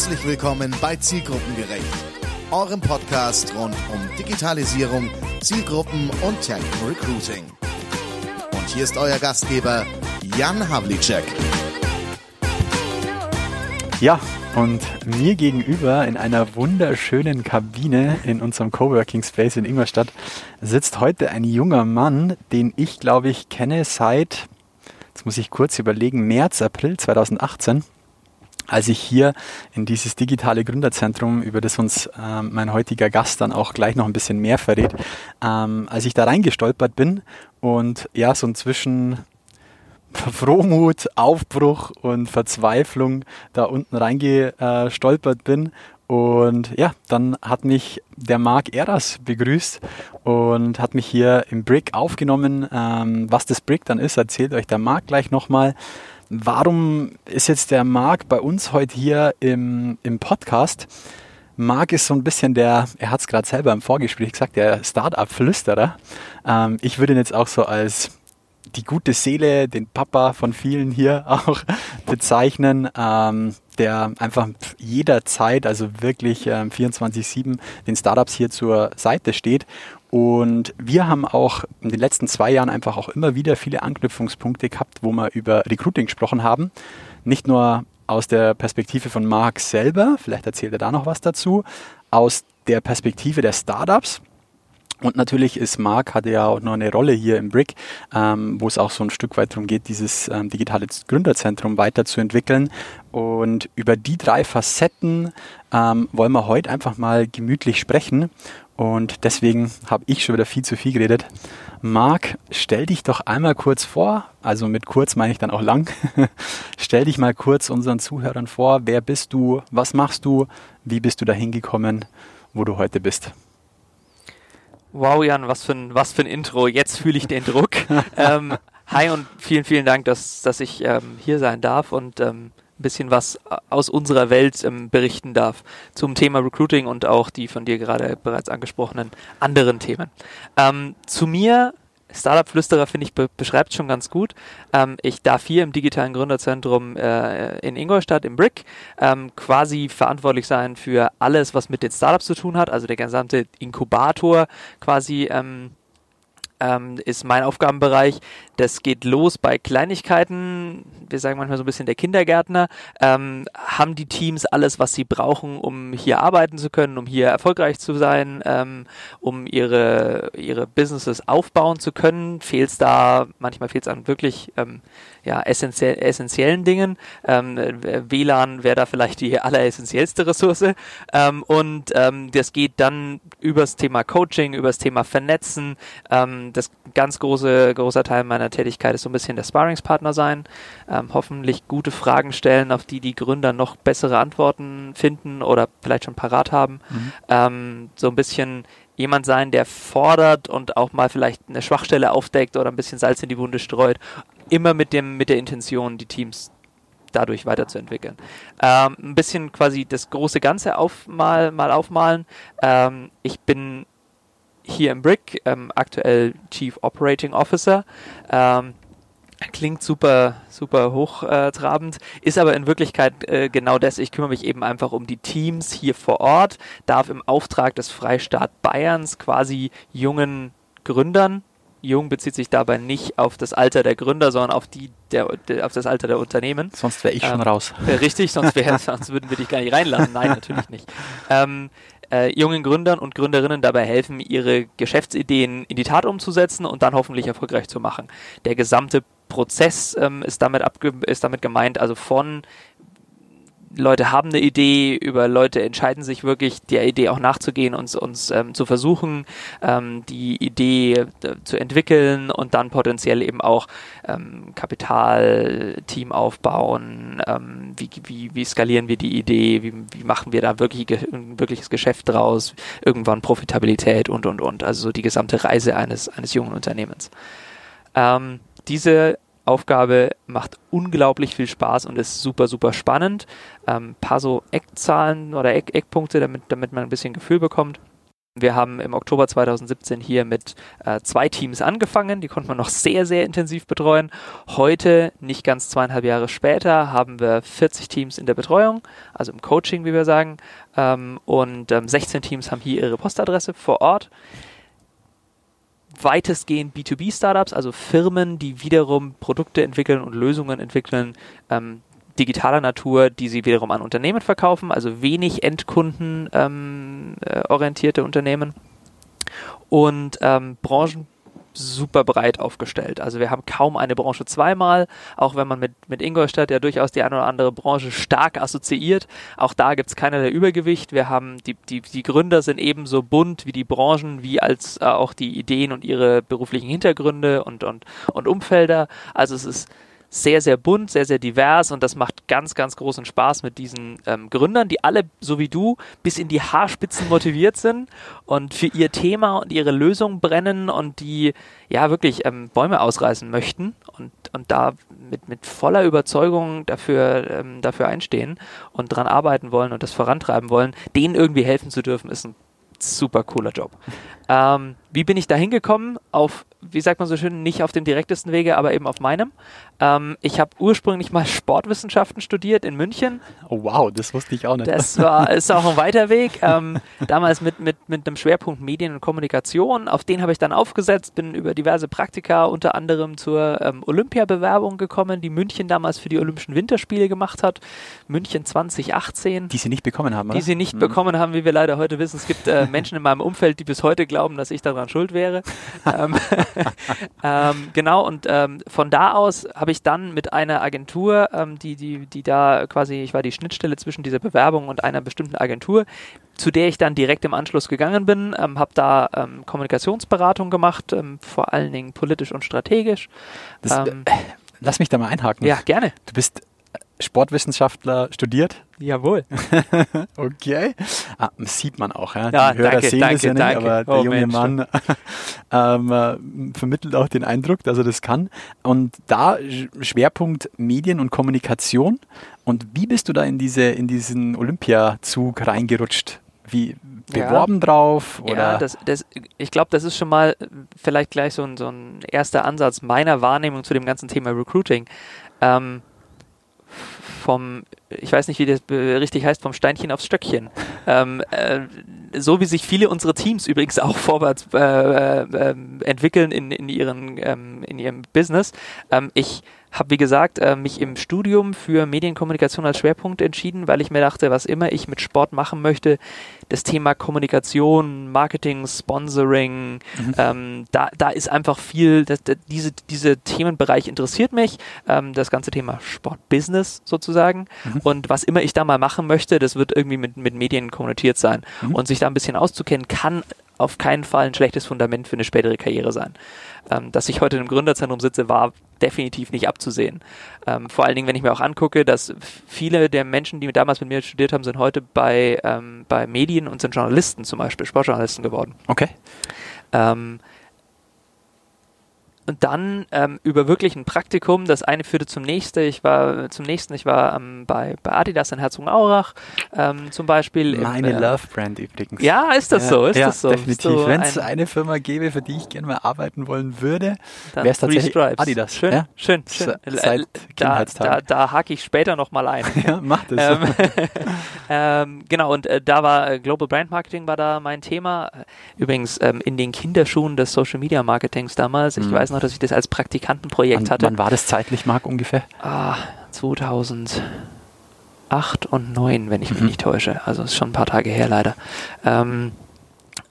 Herzlich willkommen bei Zielgruppengerecht, eurem Podcast rund um Digitalisierung, Zielgruppen und Tech Recruiting. Und hier ist euer Gastgeber Jan Havlicek. Ja, und mir gegenüber in einer wunderschönen Kabine in unserem Coworking Space in Ingolstadt sitzt heute ein junger Mann, den ich glaube ich kenne seit, jetzt muss ich kurz überlegen, März, April 2018 als ich hier in dieses digitale Gründerzentrum, über das uns äh, mein heutiger Gast dann auch gleich noch ein bisschen mehr verrät, ähm, als ich da reingestolpert bin und ja, so inzwischen Frohmut, Aufbruch und Verzweiflung da unten reingestolpert bin. Und ja, dann hat mich der Marc Eras begrüßt und hat mich hier im Brick aufgenommen. Ähm, was das Brick dann ist, erzählt euch der Marc gleich nochmal. Warum ist jetzt der Marc bei uns heute hier im, im Podcast? Marc ist so ein bisschen der, er hat es gerade selber im Vorgespräch gesagt, der Startup-Flüsterer. Ähm, ich würde ihn jetzt auch so als die gute Seele, den Papa von vielen hier auch bezeichnen, ähm, der einfach jederzeit, also wirklich ähm, 24-7 den Startups hier zur Seite steht. Und wir haben auch in den letzten zwei Jahren einfach auch immer wieder viele Anknüpfungspunkte gehabt, wo wir über Recruiting gesprochen haben. Nicht nur aus der Perspektive von Marc selber, vielleicht erzählt er da noch was dazu, aus der Perspektive der Startups, und natürlich ist Marc hatte ja auch noch eine Rolle hier im Brick, ähm, wo es auch so ein Stück weit darum geht, dieses ähm, digitale Gründerzentrum weiterzuentwickeln. Und über die drei Facetten ähm, wollen wir heute einfach mal gemütlich sprechen. Und deswegen habe ich schon wieder viel zu viel geredet. Marc, stell dich doch einmal kurz vor, also mit kurz meine ich dann auch lang. stell dich mal kurz unseren Zuhörern vor. Wer bist du? Was machst du? Wie bist du da hingekommen, wo du heute bist? Wow, Jan, was für ein, was für ein Intro. Jetzt fühle ich den Druck. ähm, hi und vielen, vielen Dank, dass, dass ich ähm, hier sein darf und ähm, bisschen was aus unserer Welt ähm, berichten darf zum Thema Recruiting und auch die von dir gerade bereits angesprochenen anderen Themen. Ähm, zu mir Startup-Flüsterer, finde ich, be beschreibt schon ganz gut. Ähm, ich darf hier im digitalen Gründerzentrum äh, in Ingolstadt, im Brick, ähm, quasi verantwortlich sein für alles, was mit den Startups zu tun hat, also der gesamte Inkubator quasi ähm, ist mein Aufgabenbereich. Das geht los bei Kleinigkeiten. Wir sagen manchmal so ein bisschen der Kindergärtner. Ähm, haben die Teams alles, was sie brauchen, um hier arbeiten zu können, um hier erfolgreich zu sein, ähm, um ihre, ihre Businesses aufbauen zu können? Fehlt es da, manchmal fehlt es an wirklich ähm, ja, essentiell, essentiellen Dingen. Ähm, WLAN wäre da vielleicht die alleressentiellste Ressource. Ähm, und ähm, das geht dann übers Thema Coaching, übers Thema Vernetzen. Ähm, das ganz große, großer Teil meiner Tätigkeit ist so ein bisschen der Sparringspartner sein. Ähm, hoffentlich gute Fragen stellen, auf die die Gründer noch bessere Antworten finden oder vielleicht schon parat haben. Mhm. Ähm, so ein bisschen jemand sein, der fordert und auch mal vielleicht eine Schwachstelle aufdeckt oder ein bisschen Salz in die Wunde streut. Immer mit, dem, mit der Intention, die Teams dadurch weiterzuentwickeln. Ähm, ein bisschen quasi das große Ganze auf, mal, mal aufmalen. Ähm, ich bin hier im Brick, ähm, aktuell Chief Operating Officer. Ähm, Klingt super, super hochtrabend, ist aber in Wirklichkeit äh, genau das. Ich kümmere mich eben einfach um die Teams hier vor Ort, darf im Auftrag des Freistaat Bayerns quasi jungen Gründern, jung bezieht sich dabei nicht auf das Alter der Gründer, sondern auf, die, der, der auf das Alter der Unternehmen. Sonst wäre ich ähm, schon raus. Äh, richtig, sonst, wär, sonst würden wir dich gar nicht reinlassen. Nein, natürlich nicht. Ähm, äh, jungen Gründern und Gründerinnen dabei helfen, ihre Geschäftsideen in die Tat umzusetzen und dann hoffentlich erfolgreich zu machen. Der gesamte Prozess ähm, ist, damit ist damit gemeint, also von Leute haben eine Idee, über Leute entscheiden sich wirklich, der Idee auch nachzugehen und uns ähm, zu versuchen, ähm, die Idee äh, zu entwickeln und dann potenziell eben auch ähm, Kapital, Team aufbauen, ähm, wie, wie, wie skalieren wir die Idee, wie, wie machen wir da wirklich ein wirkliches Geschäft draus, irgendwann Profitabilität und und und. Also so die gesamte Reise eines, eines jungen Unternehmens. Ähm, diese Aufgabe macht unglaublich viel Spaß und ist super, super spannend. Ähm, paar so Eckzahlen oder Eck Eckpunkte, damit, damit man ein bisschen Gefühl bekommt. wir haben im Oktober 2017 hier mit äh, zwei Teams angefangen, die konnte man noch sehr, sehr intensiv betreuen. Heute, nicht ganz zweieinhalb Jahre später, haben wir 40 Teams in der Betreuung, also im Coaching, wie wir sagen, ähm, und ähm, 16 Teams haben hier ihre Postadresse vor Ort. Weitestgehend B2B-Startups, also Firmen, die wiederum Produkte entwickeln und Lösungen entwickeln, ähm, digitaler Natur, die sie wiederum an Unternehmen verkaufen, also wenig endkundenorientierte ähm, äh, Unternehmen. Und ähm, Branchen super breit aufgestellt. Also wir haben kaum eine Branche zweimal, auch wenn man mit, mit Ingolstadt ja durchaus die eine oder andere Branche stark assoziiert. Auch da gibt es keinerlei Übergewicht. Wir haben die, die, die Gründer sind ebenso bunt wie die Branchen, wie als äh, auch die Ideen und ihre beruflichen Hintergründe und, und, und Umfelder. Also es ist sehr, sehr bunt, sehr, sehr divers und das macht ganz, ganz großen Spaß mit diesen ähm, Gründern, die alle, so wie du, bis in die Haarspitzen motiviert sind und für ihr Thema und ihre Lösung brennen und die ja wirklich ähm, Bäume ausreißen möchten und, und da mit, mit voller Überzeugung dafür, ähm, dafür einstehen und dran arbeiten wollen und das vorantreiben wollen, denen irgendwie helfen zu dürfen, ist ein super cooler Job. Ähm, wie bin ich da hingekommen? Auf, wie sagt man so schön, nicht auf dem direktesten Wege, aber eben auf meinem. Ähm, ich habe ursprünglich mal Sportwissenschaften studiert in München. Oh wow, das wusste ich auch nicht. Das war, ist auch ein weiter Weg. Ähm, damals mit, mit, mit einem Schwerpunkt Medien und Kommunikation. Auf den habe ich dann aufgesetzt, bin über diverse Praktika unter anderem zur ähm, Olympiabewerbung gekommen, die München damals für die Olympischen Winterspiele gemacht hat. München 2018. Die sie nicht bekommen haben, oder? Die sie nicht mhm. bekommen haben, wie wir leider heute wissen. Es gibt äh, Menschen in meinem Umfeld, die bis heute glauben, dass ich daran schuld wäre. Ähm, ähm, genau, und ähm, von da aus habe ich dann mit einer Agentur, ähm, die, die, die da quasi, ich war die Schnittstelle zwischen dieser Bewerbung und einer bestimmten Agentur, zu der ich dann direkt im Anschluss gegangen bin, ähm, habe da ähm, Kommunikationsberatung gemacht, ähm, vor allen Dingen politisch und strategisch. Das, äh, lass mich da mal einhaken. Ja, gerne. Du bist Sportwissenschaftler studiert? Jawohl. okay. Ah, sieht man auch. Ja? ja Die Hörer danke, sehen danke, das ja nicht, danke. aber der oh, junge Mensch. Mann ähm, äh, vermittelt auch den Eindruck, dass er das kann. Und da Schwerpunkt Medien und Kommunikation. Und wie bist du da in, diese, in diesen Olympiazug reingerutscht? Wie beworben ja. drauf? Oder? Ja, das, das, ich glaube, das ist schon mal vielleicht gleich so ein, so ein erster Ansatz meiner Wahrnehmung zu dem ganzen Thema Recruiting. Ähm, vom, ich weiß nicht, wie das richtig heißt, vom Steinchen aufs Stöckchen. ähm, äh, so wie sich viele unserer Teams übrigens auch vorwärts äh, äh, entwickeln in, in, ihren, ähm, in ihrem Business. Ähm, ich habe, wie gesagt, äh, mich im Studium für Medienkommunikation als Schwerpunkt entschieden, weil ich mir dachte, was immer ich mit Sport machen möchte, das Thema Kommunikation, Marketing, Sponsoring, mhm. ähm, da, da ist einfach viel, das, das, diese, diese Themenbereich interessiert mich, ähm, das ganze Thema Sportbusiness sozusagen mhm. Und was immer ich da mal machen möchte, das wird irgendwie mit, mit Medien konnotiert sein mhm. und sich da ein bisschen auszukennen, kann auf keinen Fall ein schlechtes Fundament für eine spätere Karriere sein. Ähm, dass ich heute im Gründerzentrum sitze, war definitiv nicht abzusehen. Ähm, vor allen Dingen, wenn ich mir auch angucke, dass viele der Menschen, die damals mit mir studiert haben, sind heute bei, ähm, bei Medien und sind Journalisten zum Beispiel, Sportjournalisten geworden. Okay. Ähm, und dann ähm, über wirklich ein Praktikum. Das eine führte zum nächsten. Ich war zum nächsten. Ich war ähm, bei, bei Adidas in Herzogenaurach ähm, zum Beispiel. Meine im, äh, Love Brand übrigens. Ja, ist das ja, so? Ist ja, das so? Definitiv. So Wenn es ein eine Firma gäbe, für die ich gerne mal arbeiten wollen würde, wäre es tatsächlich Adidas. Schön, ja? schön, schön. Seit da, da, da hake ich später nochmal ein. ja, mach das. Ähm, ähm, genau und äh, da war äh, Global Brand Marketing war da mein Thema. Übrigens ähm, in den Kinderschuhen des Social Media Marketings damals. Ich mhm. weiß noch, dass ich das als Praktikantenprojekt wann, hatte. Wann war das zeitlich, Marc, ungefähr? Ah, 2008 und 2009, wenn ich mich mhm. nicht täusche. Also ist schon ein paar Tage her leider. Ähm,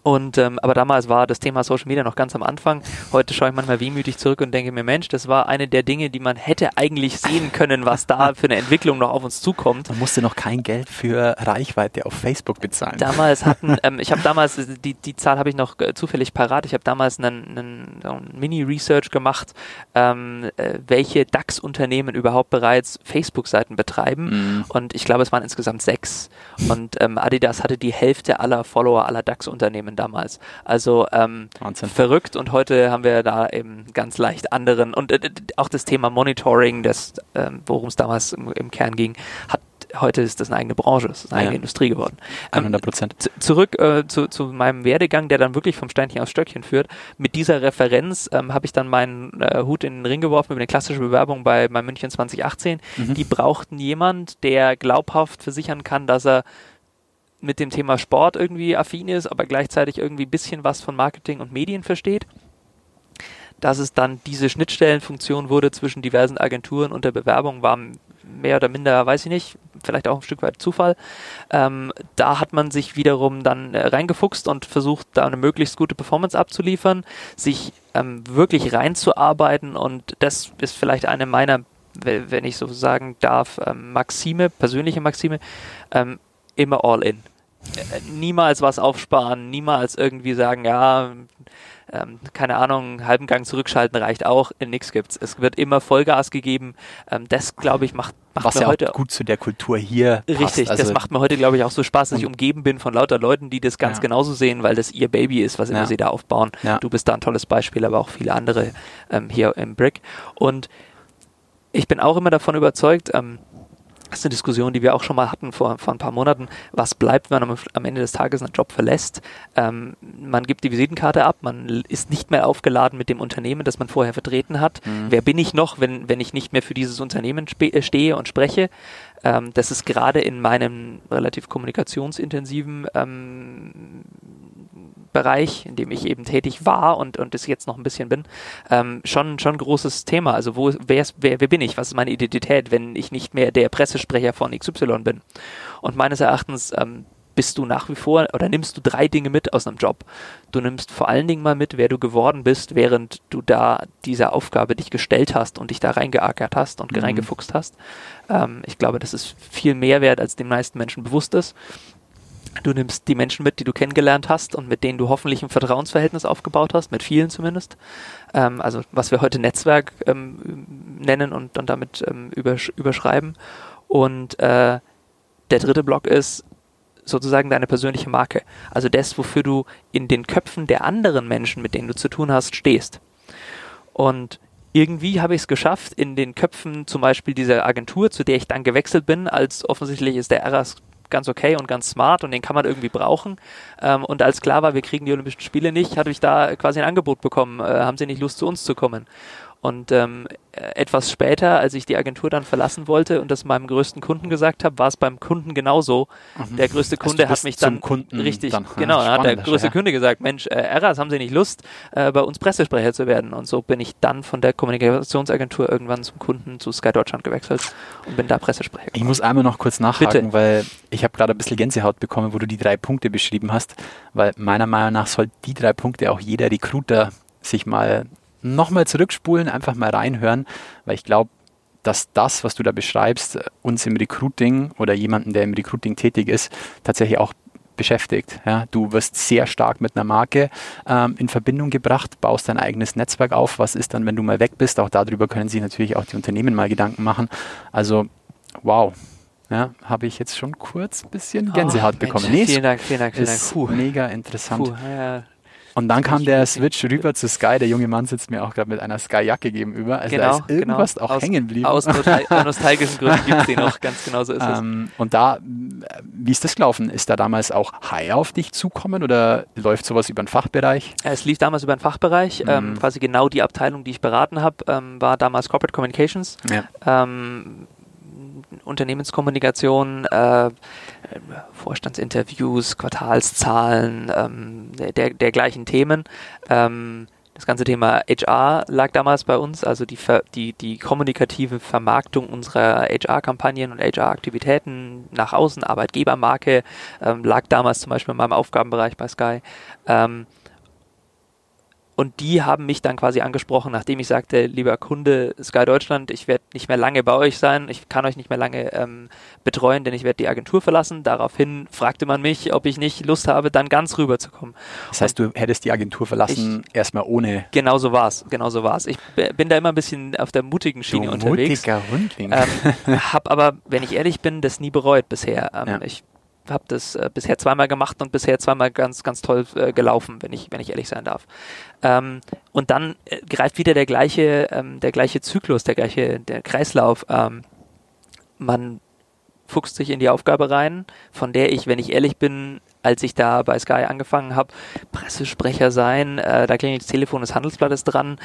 und ähm, aber damals war das Thema Social Media noch ganz am Anfang. Heute schaue ich manchmal wehmütig zurück und denke mir, Mensch, das war eine der Dinge, die man hätte eigentlich sehen können, was da für eine Entwicklung noch auf uns zukommt. Man musste noch kein Geld für Reichweite auf Facebook bezahlen. Damals hatten, ähm, ich habe damals, die, die Zahl habe ich noch äh, zufällig parat, ich habe damals einen, einen, einen Mini-Research gemacht, ähm, äh, welche DAX-Unternehmen überhaupt bereits Facebook-Seiten betreiben. Mhm. Und ich glaube, es waren insgesamt sechs. Und ähm, Adidas hatte die Hälfte aller Follower aller DAX-Unternehmen Unternehmen damals. Also ähm, verrückt und heute haben wir da eben ganz leicht anderen und äh, auch das Thema Monitoring, das, ähm, worum es damals im, im, Kern ging, hat heute ist das eine eigene Branche, es ist eine Ja. eigene Industrie geworden. Ähm, 100 Prozent. Zurück äh, zu, zu meinem Werdegang, der dann wirklich vom Steinchen aufs Stöckchen führt. Mit dieser Referenz ähm, habe ich dann meinen äh, Hut in den Ring geworfen über eine klassische Bewerbung bei, bei München 2018. Mhm. Die brauchten jemand, der glaubhaft versichern kann, dass er mit dem Thema Sport irgendwie affin ist, aber gleichzeitig irgendwie ein bisschen was von Marketing und Medien versteht. Dass es dann diese Schnittstellenfunktion wurde zwischen diversen Agenturen und der Bewerbung, war mehr oder minder, weiß ich nicht, vielleicht auch ein Stück weit Zufall. Ähm, da hat man sich wiederum dann äh, reingefuchst und versucht, da eine möglichst gute Performance abzuliefern, sich ähm, wirklich reinzuarbeiten und das ist vielleicht eine meiner, we- wenn ich so sagen darf, ähm, Maxime, persönliche Maxime, ähm, immer all in. Niemals was aufsparen, niemals irgendwie sagen, ja, ähm, keine Ahnung, halben Gang zurückschalten reicht auch, nix gibt's. Es wird immer Vollgas gegeben. Ähm, das, glaube ich, macht, macht Was mir ja heute gut zu der Kultur hier passt. Richtig, Also, das macht mir heute, glaube ich, auch so Spaß, dass ich umgeben bin von lauter Leuten, die das ganz Ja. genauso sehen, weil das ihr Baby ist, was immer Ja. sie da aufbauen. Ja. Du bist da ein tolles Beispiel, aber auch viele andere ähm, hier im Brick. Und ich bin auch immer davon überzeugt, ähm, das ist eine Diskussion, die wir auch schon mal hatten vor, vor ein paar Monaten. Was bleibt, wenn man am, Ende des Tages einen Job verlässt? Ähm, man gibt die Visitenkarte ab, man ist nicht mehr aufgeladen mit dem Unternehmen, das man vorher vertreten hat. Wer bin ich noch, wenn, wenn ich nicht mehr für dieses Unternehmen äh, stehe und spreche? Ähm, das ist gerade in meinem relativ kommunikationsintensiven ähm, Bereich, in dem ich eben tätig war und, und es jetzt noch ein bisschen bin, ähm, schon, schon ein großes Thema. Also wo, wer, ist, wer, wer bin ich? Was ist meine Identität, wenn ich nicht mehr der Pressesprecher von XY bin? Und meines Erachtens ähm, bist du nach wie vor oder nimmst du drei Dinge mit aus einem Job. Du nimmst vor allen Dingen mal mit, wer du geworden bist, während du da dieser Aufgabe dich gestellt hast und dich da reingeackert hast und Mhm. reingefuchst hast. Ähm, ich glaube, das ist viel mehr wert, als den meisten Menschen bewusst ist. Du nimmst die Menschen mit, die du kennengelernt hast und mit denen du hoffentlich ein Vertrauensverhältnis aufgebaut hast, mit vielen zumindest. Ähm, also was wir heute Netzwerk ähm, nennen und, und damit ähm, übersch überschreiben. Und äh, der dritte Block ist sozusagen deine persönliche Marke. Also das, wofür du in den Köpfen der anderen Menschen, mit denen du zu tun hast, stehst. Und irgendwie habe ich es geschafft, in den Köpfen zum Beispiel dieser Agentur, zu der ich dann gewechselt bin, als offensichtlich ist der RAS ganz okay und ganz smart und den kann man irgendwie brauchen. Ähm, und als klar war, wir kriegen die Olympischen Spiele nicht, hatte ich da quasi ein Angebot bekommen. Äh, haben Sie nicht Lust, zu uns zu kommen? Und ähm, äh, etwas später, als ich die Agentur dann verlassen wollte und das meinem größten Kunden gesagt habe, war es beim Kunden genauso. Der größte Also Kunde du hat mich zum dann Kunden richtig, dann, genau, dann hat der größte ja. Kunde gesagt, Mensch, äh, Eras, haben Sie nicht Lust, äh, bei uns Pressesprecher zu werden? Und so bin ich dann von der Kommunikationsagentur irgendwann zum Kunden zu Sky Deutschland gewechselt und bin da Pressesprecher. Ich geworden. muss einmal noch kurz nachhaken, Bitte. weil ich habe gerade ein bisschen Gänsehaut bekommen, wo du die drei Punkte beschrieben hast, weil meiner Meinung nach soll die drei Punkte auch jeder Recruiter sich mal nochmal zurückspulen, einfach mal reinhören, weil ich glaube, dass das, was du da beschreibst, uns im Recruiting oder jemanden, der im Recruiting tätig ist, tatsächlich auch beschäftigt. Ja, du wirst sehr stark mit einer Marke ähm, in Verbindung gebracht, baust dein eigenes Netzwerk auf. Was ist dann, wenn du mal weg bist? Auch darüber können sich natürlich auch die Unternehmen mal Gedanken machen. Also, wow. Ja, habe ich jetzt schon kurz ein bisschen Gänsehaut Oh, bekommen. Mensch, Nee, vielen Dank, vielen Dank, vielen Dank. ist Puh, mega interessant. puh, ja, Und dann kam der Switch rüber zu Sky. Der junge Mann sitzt mir auch gerade mit einer Sky-Jacke gegenüber. Also da genau, ist irgendwas genau. auch aus, hängen geblieben. Aus nostal nostalgischen Gründen gibt es den auch, ganz genau so ist es. Ähm, und da, äh, wie ist das gelaufen? Ist da damals auch High auf dich zukommen oder läuft sowas über den Fachbereich? Es lief damals über den Fachbereich, ähm, Mhm. quasi genau die Abteilung, die ich beraten habe, ähm, war damals Corporate Communications. Ja. ähm, Unternehmenskommunikation, äh, Vorstandsinterviews, Quartalszahlen, ähm, der, dergleichen Themen. Ähm, das ganze Thema HR lag damals bei uns, also die, die, die kommunikative Vermarktung unserer HR-Kampagnen und HR-Aktivitäten nach außen, Arbeitgebermarke, ähm, lag damals zum Beispiel in meinem Aufgabenbereich bei Sky. Ähm, und die haben mich dann quasi angesprochen, nachdem ich sagte, lieber Kunde Sky Deutschland, ich werde nicht mehr lange bei euch sein, ich kann euch nicht mehr lange ähm, betreuen, denn ich werde die Agentur verlassen. Daraufhin fragte man mich, ob ich nicht Lust habe, dann ganz rüberzukommen. Das heißt, du hättest die Agentur verlassen, erstmal ohne Genau so war's, genau so war's. Ich b- bin da immer ein bisschen auf der mutigen Schiene unterwegs. mutiger Hundling. Ähm, hab aber, wenn ich ehrlich bin, das nie bereut bisher. Ähm, Ja. Ich habe das äh, bisher zweimal gemacht und bisher zweimal ganz, ganz toll äh, gelaufen, wenn ich, wenn ich ehrlich sein darf. Ähm, und dann äh, greift wieder der gleiche, ähm, der gleiche Zyklus, der gleiche, der Kreislauf. Ähm, man fuchst sich in die Aufgabe rein, von der ich, wenn ich ehrlich bin, als ich da bei Sky angefangen habe, Pressesprecher sein, äh, da klingelt das Telefon des Handelsblattes dran,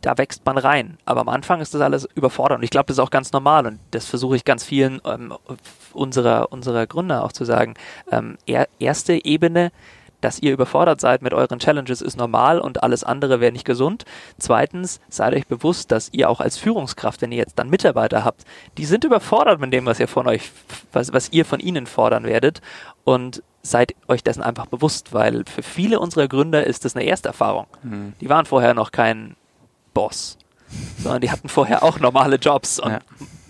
da wächst man rein. Aber am Anfang ist das alles überfordert und ich glaube, das ist auch ganz normal und das versuche ich ganz vielen ähm, unserer, unserer Gründer auch zu sagen. Ähm, er, erste Ebene, dass ihr überfordert seid mit euren Challenges ist normal und alles andere wäre nicht gesund. Zweitens, seid euch bewusst, dass ihr auch als Führungskraft, wenn ihr jetzt dann Mitarbeiter habt, die sind überfordert mit dem, was ihr von euch, was, was ihr von ihnen fordern werdet und seid euch dessen einfach bewusst, weil für viele unserer Gründer ist das eine Ersterfahrung. Mhm. Die waren vorher noch kein Boss, sondern die hatten vorher auch normale Jobs und ja.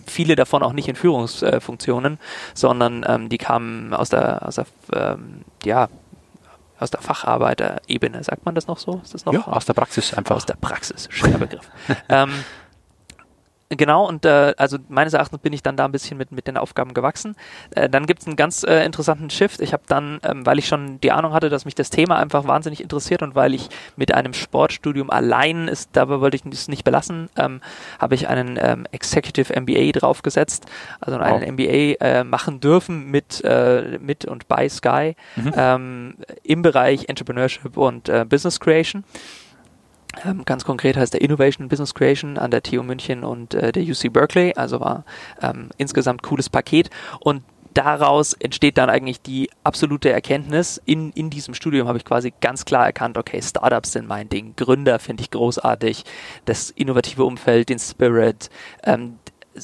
viele davon auch nicht in Führungsfunktionen, sondern ähm, die kamen aus der, aus der ähm, ja, aus der Facharbeiterebene, sagt man das noch so? Ist das noch ja, aus der Praxis einfach. Aus der Praxis, schöner Begriff. ähm, Genau, und äh, also meines Erachtens bin ich dann da ein bisschen mit, mit den Aufgaben gewachsen. Äh, dann gibt es einen ganz äh, interessanten Shift. Ich habe dann, ähm, weil ich schon die Ahnung hatte, dass mich das Thema einfach wahnsinnig interessiert und weil ich mit einem Sportstudium allein ist, dabei wollte ich es nicht belassen, ähm, habe ich einen ähm, Executive MBA draufgesetzt, also einen wow. MBA äh, machen dürfen mit, äh, mit und bei Sky mhm. ähm, im Bereich Entrepreneurship und äh, Business Creation. Ähm, ganz konkret heißt der Innovation Business Creation an der TU München und äh, der UC Berkeley. Also war ähm, insgesamt cooles Paket. Und daraus entsteht dann eigentlich die absolute Erkenntnis. In, in diesem Studium habe ich quasi ganz klar erkannt, okay, Startups sind mein Ding, Gründer finde ich großartig, das innovative Umfeld, den Spirit, ähm,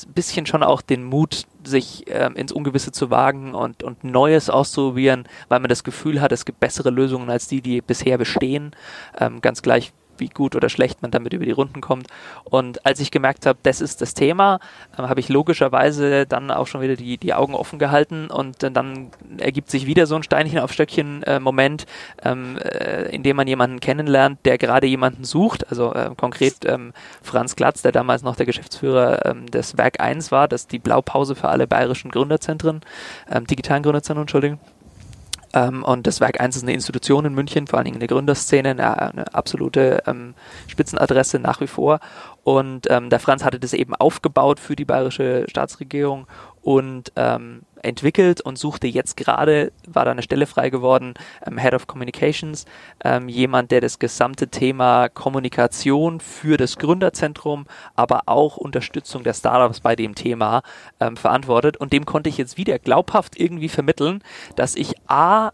bisschen schon auch den Mut, sich ähm, ins Ungewisse zu wagen und, und Neues auszuprobieren, weil man das Gefühl hat, es gibt bessere Lösungen als die, die bisher bestehen. Ähm, ganz gleich, wie gut oder schlecht man damit über die Runden kommt. Und als ich gemerkt habe, das ist das Thema, äh, habe ich logischerweise dann auch schon wieder die, die Augen offen gehalten und äh, dann ergibt sich wieder so ein Steinchen auf Stöckchen äh, Moment, ähm, äh, in dem man jemanden kennenlernt, der gerade jemanden sucht. Also äh, konkret ähm, Franz Glatz, der damals noch der Geschäftsführer ähm, des Werk 1 war, das ist die Blaupause für alle bayerischen Gründerzentren, ähm, digitalen Gründerzentren, Entschuldigung. Ähm, und das Werk 1 ist eine Institution in München, vor allen Dingen in der Gründerszene, eine, eine absolute ähm, Spitzenadresse nach wie vor. Und ähm, der Franz hatte das eben aufgebaut für die bayerische Staatsregierung und ähm, entwickelt und suchte jetzt gerade, war da eine Stelle frei geworden, ähm, Head of Communications, ähm, jemand, der das gesamte Thema Kommunikation für das Gründerzentrum, aber auch Unterstützung der Startups bei dem Thema ähm, verantwortet. Und dem konnte ich jetzt wieder glaubhaft irgendwie vermitteln, dass ich A,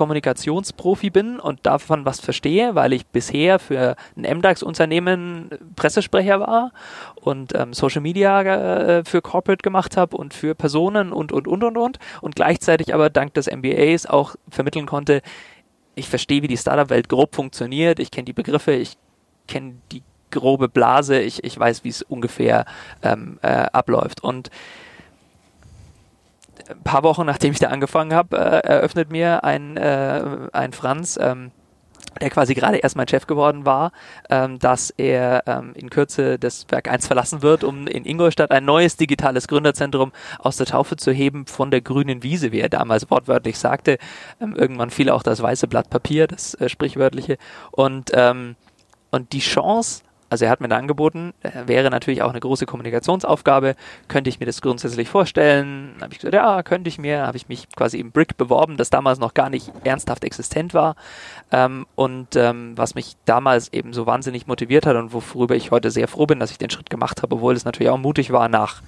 Kommunikationsprofi bin und davon was verstehe, weil ich bisher für ein MDAX-Unternehmen Pressesprecher war und ähm, Social Media äh, für Corporate gemacht habe und für Personen und, und, und, und, und. Und gleichzeitig aber dank des MBAs auch vermitteln konnte, ich verstehe, wie die Startup-Welt grob funktioniert, ich kenne die Begriffe, ich kenne die grobe Blase, ich, ich weiß, wie es ungefähr ähm, äh, abläuft. Und ein paar Wochen nachdem ich da angefangen habe, äh, eröffnet mir ein, äh, ein Franz, ähm, der quasi gerade erst mein Chef geworden war, ähm, dass er ähm, in Kürze das Werk 1 verlassen wird, um in Ingolstadt ein neues digitales Gründerzentrum aus der Taufe zu heben von der grünen Wiese, wie er damals wortwörtlich sagte. Ähm, irgendwann fiel auch das weiße Blatt Papier, das äh, sprichwörtliche. Und, ähm, und die Chance, also er hat mir da angeboten, äh, wäre natürlich auch eine große Kommunikationsaufgabe, könnte ich mir das grundsätzlich vorstellen? Habe ich gesagt, ja, könnte ich mir, habe ich mich quasi im Brick beworben, das damals noch gar nicht ernsthaft existent war ähm, und ähm, was mich damals eben so wahnsinnig motiviert hat und worüber ich heute sehr froh bin, dass ich den Schritt gemacht habe, obwohl es natürlich auch mutig war nach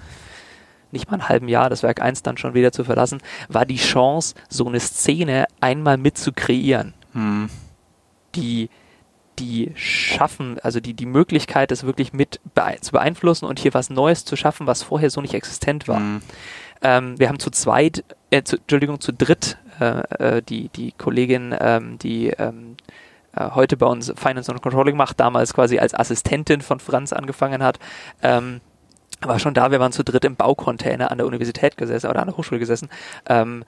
nicht mal einem halben Jahr das Werk 1 dann schon wieder zu verlassen, war die Chance, so eine Szene einmal mit zu kreieren. Hm. Die die schaffen, also die, die Möglichkeit, es wirklich mit bee zu beeinflussen und hier was Neues zu schaffen, was vorher so nicht existent war. Mhm. Ähm, wir haben zu zweit, äh, zu, Entschuldigung, zu dritt äh, äh, die, die Kollegin, ähm, die ähm, äh, heute bei uns Finance und Controlling macht, damals quasi als Assistentin von Franz angefangen hat, ähm, war schon da, wir waren zu dritt im Baucontainer an der Universität gesessen oder an der Hochschule gesessen. Ähm,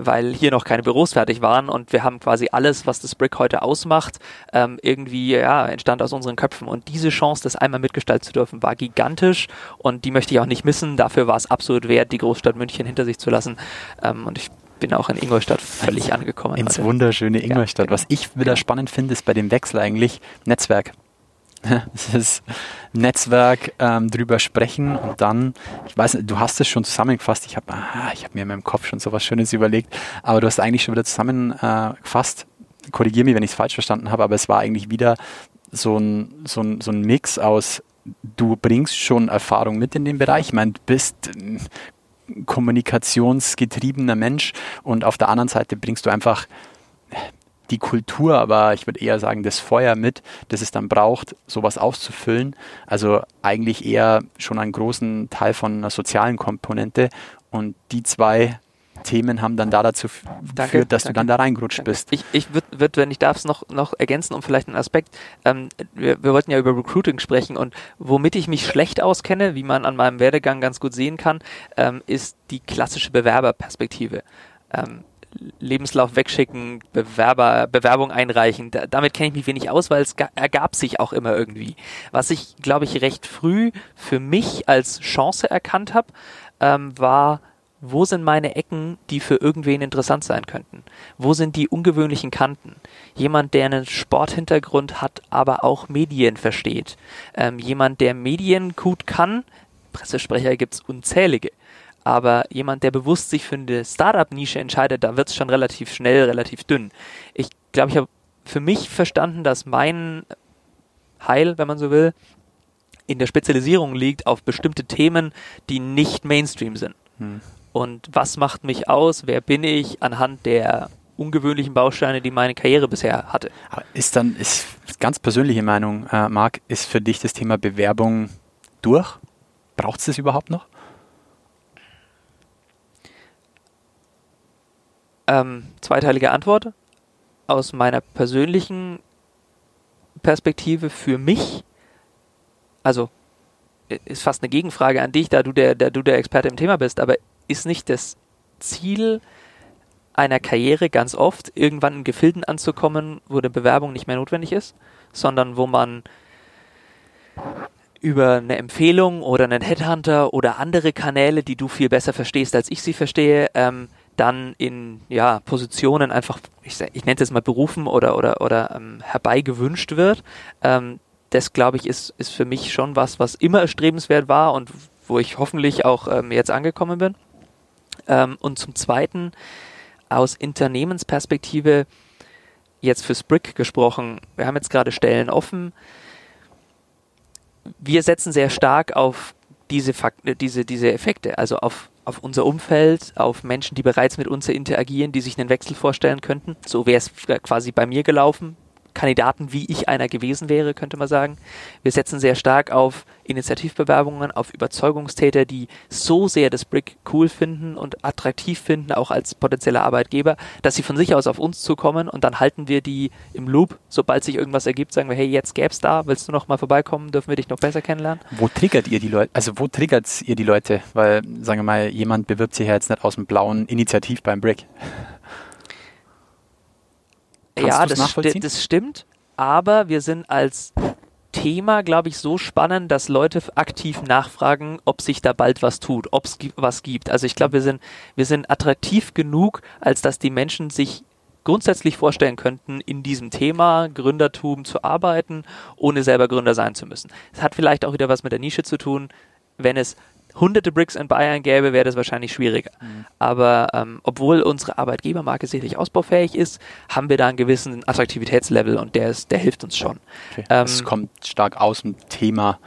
weil hier noch keine Büros fertig waren und wir haben quasi alles, was das Brick heute ausmacht, ähm, irgendwie ja entstand aus unseren Köpfen und diese Chance, das einmal mitgestalten zu dürfen, war gigantisch und die möchte ich auch nicht missen. Dafür war es absolut wert, die Großstadt München hinter sich zu lassen ähm, und ich bin auch in Ingolstadt völlig angekommen. Ins heute. wunderschöne Ingolstadt. Ja, genau. Was ich wieder spannend finde, ist bei dem Wechsel eigentlich Netzwerk. das Netzwerk ähm, drüber sprechen und dann, ich weiß nicht, du hast es schon zusammengefasst, ich habe hab mir in meinem Kopf schon so was Schönes überlegt, aber du hast eigentlich schon wieder zusammengefasst, korrigiere mich, wenn ich es falsch verstanden habe, aber es war eigentlich wieder so ein, so ein, so ein Mix aus, du bringst schon Erfahrung mit in den Bereich, ich meine, du bist ein kommunikationsgetriebener Mensch und auf der anderen Seite bringst du einfach die Kultur, aber ich würde eher sagen, das Feuer mit, das es dann braucht, sowas auszufüllen. Also eigentlich eher schon einen großen Teil von einer sozialen Komponente. Und die zwei Themen haben dann da dazu danke, geführt, dass danke. du dann da reingerutscht danke. bist. Ich, ich würde, würd, wenn ich darf, es noch, noch ergänzen um vielleicht einen Aspekt. Ähm, wir, wir, wollten ja über Recruiting sprechen und womit ich mich schlecht auskenne, wie man an meinem Werdegang ganz gut sehen kann, ähm, ist die klassische Bewerberperspektive. Ähm, Lebenslauf wegschicken, Bewerber, Bewerbung einreichen. Da, damit kenne ich mich wenig aus, weil es ergab sich auch immer irgendwie. Was ich, glaube ich, recht früh für mich als Chance erkannt habe, ähm, war, wo sind meine Ecken, die für irgendwen interessant sein könnten? Wo sind die ungewöhnlichen Kanten? Jemand, der einen Sporthintergrund hat, aber auch Medien versteht. Ähm, jemand, der Medien gut kann. Pressesprecher gibt es unzählige aber jemand, der bewusst sich für eine Startup-Nische entscheidet, da wird es schon relativ schnell, relativ dünn. Ich glaube, ich habe für mich verstanden, dass mein Heil, wenn man so will, in der Spezialisierung liegt auf bestimmte Themen, die nicht Mainstream sind. Hm. Und was macht mich aus? Wer bin ich anhand der ungewöhnlichen Bausteine, die meine Karriere bisher hatte? Ist dann, ist ganz persönliche Meinung, äh, Marc, ist für dich das Thema Bewerbung durch? Braucht es das überhaupt noch? Ähm, zweiteilige Antwort. Aus meiner persönlichen Perspektive für mich, also ist fast eine Gegenfrage an dich, da du der, da du der Experte im Thema bist, aber ist nicht das Ziel einer Karriere ganz oft, irgendwann in Gefilden anzukommen, wo eine Bewerbung nicht mehr notwendig ist, sondern wo man über eine Empfehlung oder einen Headhunter oder andere Kanäle, die du viel besser verstehst, als ich sie verstehe, ähm, dann in ja, Positionen einfach, ich, ich nenne es mal berufen oder, oder, oder ähm, herbeigewünscht wird. Ähm, das, glaube ich, ist, ist für mich schon was, was immer erstrebenswert war und wo ich hoffentlich auch ähm, jetzt angekommen bin. Ähm, und zum Zweiten, aus Unternehmensperspektive, jetzt für Sprick gesprochen, wir haben jetzt gerade Stellen offen. Wir setzen sehr stark auf diese, Fakt diese, diese Effekte, also auf auf unser Umfeld, auf Menschen, die bereits mit uns interagieren, die sich einen Wechsel vorstellen könnten. So wäre es quasi bei mir gelaufen. Kandidaten, wie ich einer gewesen wäre, könnte man sagen. Wir setzen sehr stark auf Initiativbewerbungen, auf Überzeugungstäter, die so sehr das Brick cool finden und attraktiv finden, auch als potenzieller Arbeitgeber, dass sie von sich aus auf uns zukommen und dann halten wir die im Loop. Sobald sich irgendwas ergibt, sagen wir, hey, jetzt gäb's da, willst du noch mal vorbeikommen, dürfen wir dich noch besser kennenlernen? Wo triggert ihr die Leute? Also wo triggert ihr die Leute? Weil, sagen wir mal, jemand bewirbt sich ja jetzt nicht aus dem blauen Initiativ beim Brick. Kannst ja, das, sti das stimmt, aber wir sind als Thema, glaube ich, so spannend, dass Leute aktiv nachfragen, ob sich da bald was tut, ob es was gibt. Also ich glaube, wir sind, wir sind attraktiv genug, als dass die Menschen sich grundsätzlich vorstellen könnten, in diesem Thema Gründertum zu arbeiten, ohne selber Gründer sein zu müssen. Es hat vielleicht auch wieder was mit der Nische zu tun. Wenn es hunderte Bricks in Bayern gäbe, wäre das wahrscheinlich schwieriger. Mhm. Aber ähm, obwohl unsere Arbeitgebermarke sicherlich ausbaufähig ist, haben wir da einen gewissen Attraktivitätslevel und der, ist, der hilft uns schon. Okay. Ähm, es kommt stark aus dem Thema.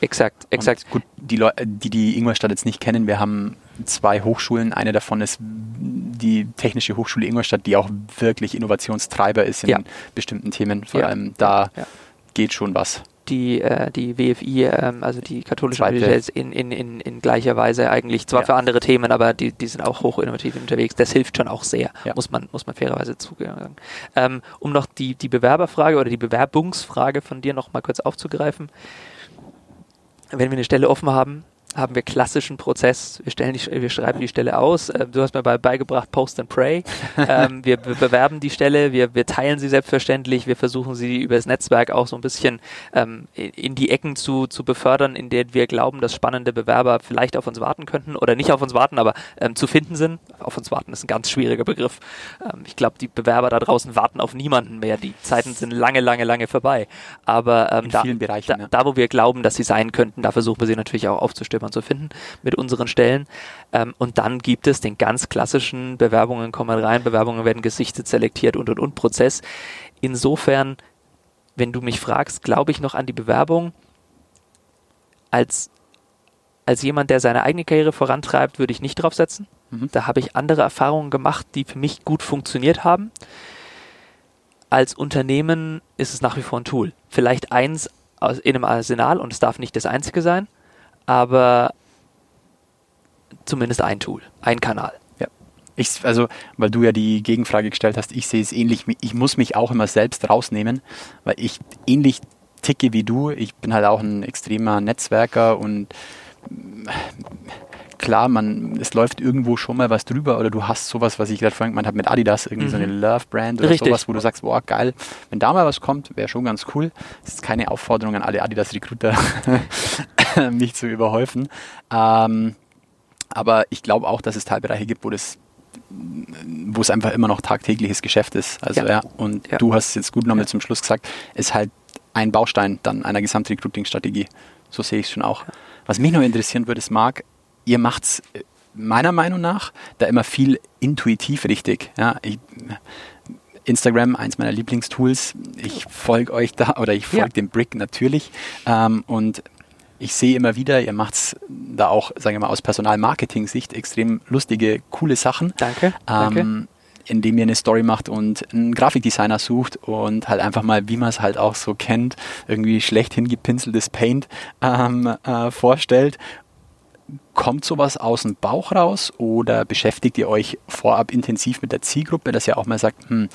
Exakt, exakt. Und gut, die Leute, die die Ingolstadt jetzt nicht kennen, wir haben zwei Hochschulen. Eine davon ist die Technische Hochschule Ingolstadt, die auch wirklich Innovationstreiber ist in ja. bestimmten Themen. Vor ja. allem da ja. geht schon was die, äh, die WFI, ähm, also die katholische Universität, in, in, in, in gleicher Weise eigentlich, zwar ja. für andere Themen, aber die, die sind auch hoch innovativ unterwegs. Das hilft schon auch sehr, ja. muss, man, muss man fairerweise zugeben. Ähm, um noch die, die Bewerberfrage oder die Bewerbungsfrage von dir noch mal kurz aufzugreifen. Wenn wir eine Stelle offen haben, haben wir klassischen Prozess. Wir, stellen die, wir schreiben die Stelle aus. Äh, du hast mir bei, beigebracht, Post and Pray. ähm, wir, wir, bewerben die Stelle, wir, wir teilen sie selbstverständlich. Wir versuchen sie über das Netzwerk auch so ein bisschen ähm, in die Ecken zu, zu befördern, in denen wir glauben, dass spannende Bewerber vielleicht auf uns warten könnten oder nicht auf uns warten, aber ähm, zu finden sind. Auf uns warten ist ein ganz schwieriger Begriff. Ähm, ich glaube, die Bewerber da draußen warten auf niemanden mehr. Die Zeiten sind lange, lange, lange vorbei. Aber ähm, da, Bereichen, da, ja. da, wo wir glauben, dass sie sein könnten, da versuchen wir sie natürlich auch aufzustimmen zu finden mit unseren Stellen. Ähm, und dann gibt es den ganz klassischen Bewerbungen kommen rein, Bewerbungen werden gesichtet, selektiert und und und Prozess. Insofern, wenn du mich fragst, glaube ich noch an die Bewerbung als als jemand, der seine eigene Karriere vorantreibt, würde ich nicht draufsetzen. Mhm. Da habe ich andere Erfahrungen gemacht, die für mich gut funktioniert haben. Als Unternehmen ist es nach wie vor ein Tool. Vielleicht eins in einem Arsenal und es darf nicht das einzige sein, aber zumindest ein Tool, ein Kanal. Ja. Ich, also, weil du ja die Gegenfrage gestellt hast, ich sehe es ähnlich. Ich muss mich auch immer selbst rausnehmen, weil ich ähnlich ticke wie du. Ich bin halt auch ein extremer Netzwerker und klar, man, es läuft irgendwo schon mal was drüber oder du hast sowas, was ich gerade vorhin gemeint habe mit Adidas, irgendwie mhm. so eine mhm. Love-Brand oder Richtig. sowas, wo du sagst, boah, geil, wenn da mal was kommt, wäre schon ganz cool. Das ist keine Aufforderung an alle Adidas-Recruiter, mich zu überhäufen. Ähm, aber ich glaube auch, dass es Teilbereiche gibt, wo das wo es einfach immer noch tagtägliches Geschäft ist. Also ja, ja und ja. du hast es jetzt gut nochmal ja. zum Schluss gesagt, ist halt ein Baustein dann einer Gesamtrecruiting-Strategie. So sehe ich es schon auch. Was mich noch interessieren würde, ist, Marc, ihr macht es äh, meiner Meinung nach da immer viel intuitiv richtig. Ja, ich, Instagram, eins meiner Lieblingstools. Ich folge euch da oder ich folge ja. dem Brick natürlich. Ähm, und ich sehe immer wieder, ihr macht es da auch, sagen wir mal, aus Personalmarketing-Sicht extrem lustige, coole Sachen. Danke. Ähm, danke. Indem ihr eine Story macht und einen Grafikdesigner sucht und halt einfach mal, wie man es halt auch so kennt, irgendwie schlecht hingepinseltes Paint ähm, äh, vorstellt Kommt sowas aus dem Bauch raus oder beschäftigt ihr euch vorab intensiv mit der Zielgruppe, dass ihr auch mal sagt, hm,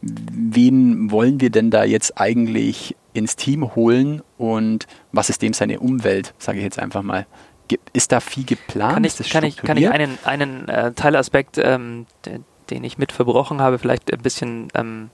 wen wollen wir denn da jetzt eigentlich ins Team holen und was ist dem seine Umwelt, sage ich jetzt einfach mal. Ist da viel geplant? Kann ich, kann ich, kann ich einen, einen äh, Teilaspekt, ähm, den ich mit verbrochen habe, vielleicht ein bisschen ähm,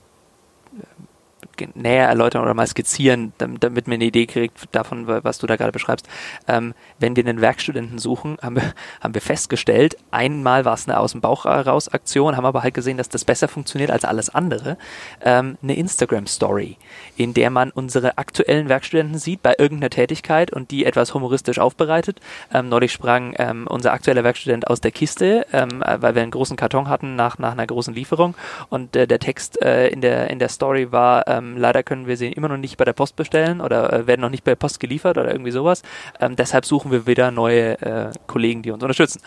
näher erläutern oder mal skizzieren, damit, man eine Idee kriegt davon, was du da gerade beschreibst. Ähm, wenn wir einen Werkstudenten suchen, haben wir, haben wir festgestellt, einmal war es eine aus dem Bauch raus Aktion, haben aber halt gesehen, dass das besser funktioniert als alles andere. Ähm, eine Instagram-Story, in der man unsere aktuellen Werkstudenten sieht bei irgendeiner Tätigkeit und die etwas humoristisch aufbereitet. Ähm, neulich sprang ähm, unser aktueller Werkstudent aus der Kiste, ähm, äh, weil wir einen großen Karton hatten nach, nach einer großen Lieferung und äh, der Text äh, in, der, in der Story war, ähm, leider können wir sie immer noch nicht bei der Post bestellen oder äh, werden noch nicht bei der Post geliefert oder irgendwie sowas. Ähm, deshalb suchen wir wieder neue äh, Kollegen, die uns unterstützen.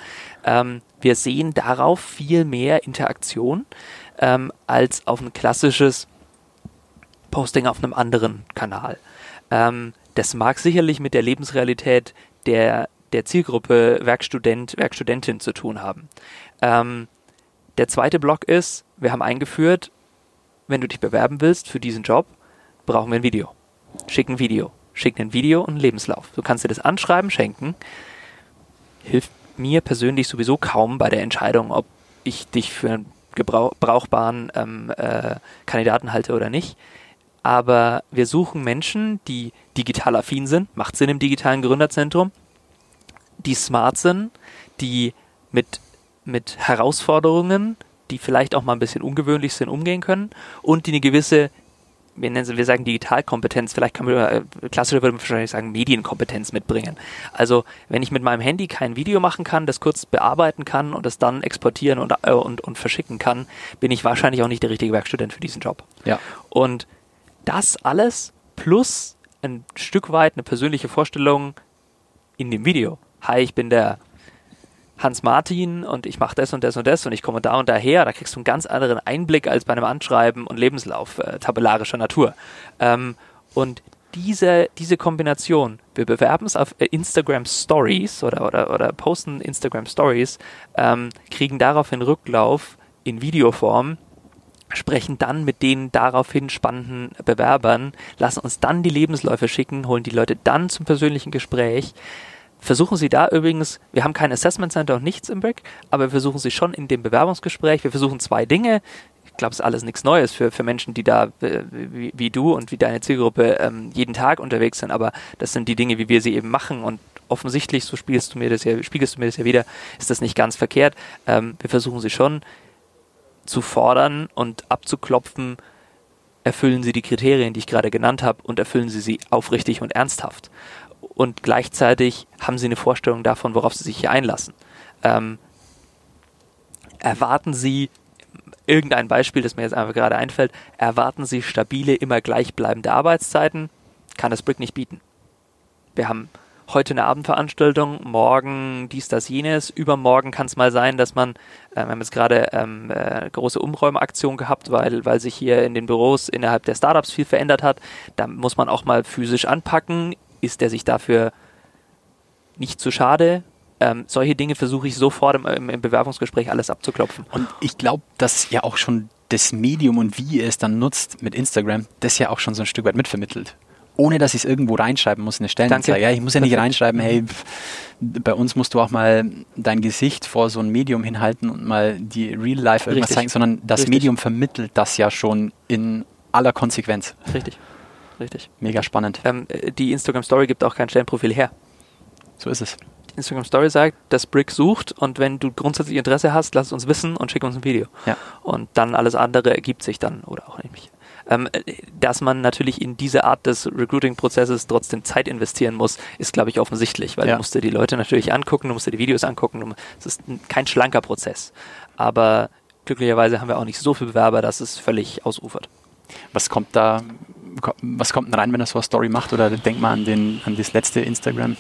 Ähm, wir sehen darauf viel mehr Interaktion ähm, als auf ein klassisches Posting auf einem anderen Kanal. Ähm, das mag sicherlich mit der Lebensrealität der, der Zielgruppe Werkstudent, Werkstudentin zu tun haben. Ähm, der zweite Block ist, wir haben eingeführt, wenn du dich bewerben willst für diesen Job, brauchen wir ein Video. Schick ein Video. Schick ein Video und einen Lebenslauf. Du kannst dir das anschreiben, schenken. Hilft mir persönlich sowieso kaum bei der Entscheidung, ob ich dich für einen gebrauchbaren ähm, äh, Kandidaten halte oder nicht. Aber wir suchen Menschen, die digital affin sind, macht Sinn im digitalen Gründerzentrum, die smart sind, die mit, mit Herausforderungen die vielleicht auch mal ein bisschen ungewöhnlich sind, umgehen können und die eine gewisse wir nennen sie, wir sagen Digitalkompetenz, vielleicht kann man, äh, klassischer würde man wahrscheinlich sagen, Medienkompetenz mitbringen. Also, wenn ich mit meinem Handy kein Video machen kann, das kurz bearbeiten kann und das dann exportieren und, äh, und, und verschicken kann, bin ich wahrscheinlich auch nicht der richtige Werkstudent für diesen Job. Ja. Und das alles plus ein Stück weit eine persönliche Vorstellung in dem Video. Hi, ich bin der Hans Martin und ich mache das und das und das und ich komme da und daher, da kriegst du einen ganz anderen Einblick als bei einem Anschreiben und Lebenslauf äh, tabellarischer Natur. Ähm, und diese, diese Kombination, wir bewerben es auf äh, Instagram Stories oder, oder, oder posten Instagram Stories, ähm, kriegen daraufhin Rücklauf in Videoform, sprechen dann mit den daraufhin spannenden Bewerbern, lassen uns dann die Lebensläufe schicken, holen die Leute dann zum persönlichen Gespräch versuchen Sie da übrigens, wir haben kein Assessment Center und nichts im Brick, aber wir versuchen Sie schon in dem Bewerbungsgespräch, wir versuchen zwei Dinge. Ich glaube, es ist alles nichts Neues für, für Menschen, die da äh, wie, wie du und wie deine Zielgruppe ähm, jeden Tag unterwegs sind, aber das sind die Dinge, wie wir sie eben machen und offensichtlich, so spiegelst du mir das ja, spiegelst du mir das ja wieder, ist das nicht ganz verkehrt. Ähm, wir versuchen sie schon zu fordern und abzuklopfen, erfüllen sie die Kriterien, die ich gerade genannt habe, und erfüllen sie sie aufrichtig und ernsthaft. Und gleichzeitig haben sie eine Vorstellung davon, worauf sie sich hier einlassen. Ähm, erwarten sie irgendein Beispiel, das mir jetzt einfach gerade einfällt, erwarten Sie stabile, immer gleichbleibende Arbeitszeiten, kann das Brick nicht bieten. Wir haben heute eine Abendveranstaltung, morgen dies, das, jenes, übermorgen kann es mal sein, dass man, äh, wir haben jetzt gerade ähm, äh, große Umräumaktion gehabt, weil, weil sich hier in den Büros innerhalb der Startups viel verändert hat. Da muss man auch mal physisch anpacken. Ist der sich dafür nicht zu schade? Ähm, solche Dinge versuche ich sofort im, im, Bewerbungsgespräch alles abzuklopfen. Und ich glaube, dass ja auch schon das Medium und wie ihr es dann nutzt mit Instagram, das ja auch schon so ein Stück weit mitvermittelt ohne dass ich es irgendwo reinschreiben muss, eine Stellenanzeige. Ja, ich muss ja nicht reinschreiben, hey, bei uns musst du auch mal dein Gesicht vor so ein Medium hinhalten und mal die Real Life irgendwas Richtig. zeigen, sondern das Richtig. Medium vermittelt das ja schon in aller Konsequenz. Richtig. Richtig. Mega spannend. Ähm, die Instagram Story gibt auch kein Stellenprofil her. So ist es. Die Instagram Story sagt, dass Brick sucht und wenn du grundsätzlich Interesse hast, lass es uns wissen und schick uns ein Video. Ja. Und dann alles andere ergibt sich dann oder auch nicht. Ähm, dass man natürlich in diese Art des Recruiting-Prozesses trotzdem Zeit investieren muss, ist, glaube ich, offensichtlich, weil ja. du musst dir die Leute natürlich angucken, du musst dir die Videos angucken. Es ist kein schlanker Prozess. Aber glücklicherweise haben wir auch nicht so viele Bewerber, dass es völlig ausufert. Was kommt da, was kommt denn rein, wenn er so eine Story macht? Oder denk mal an, den, an das letzte Instagram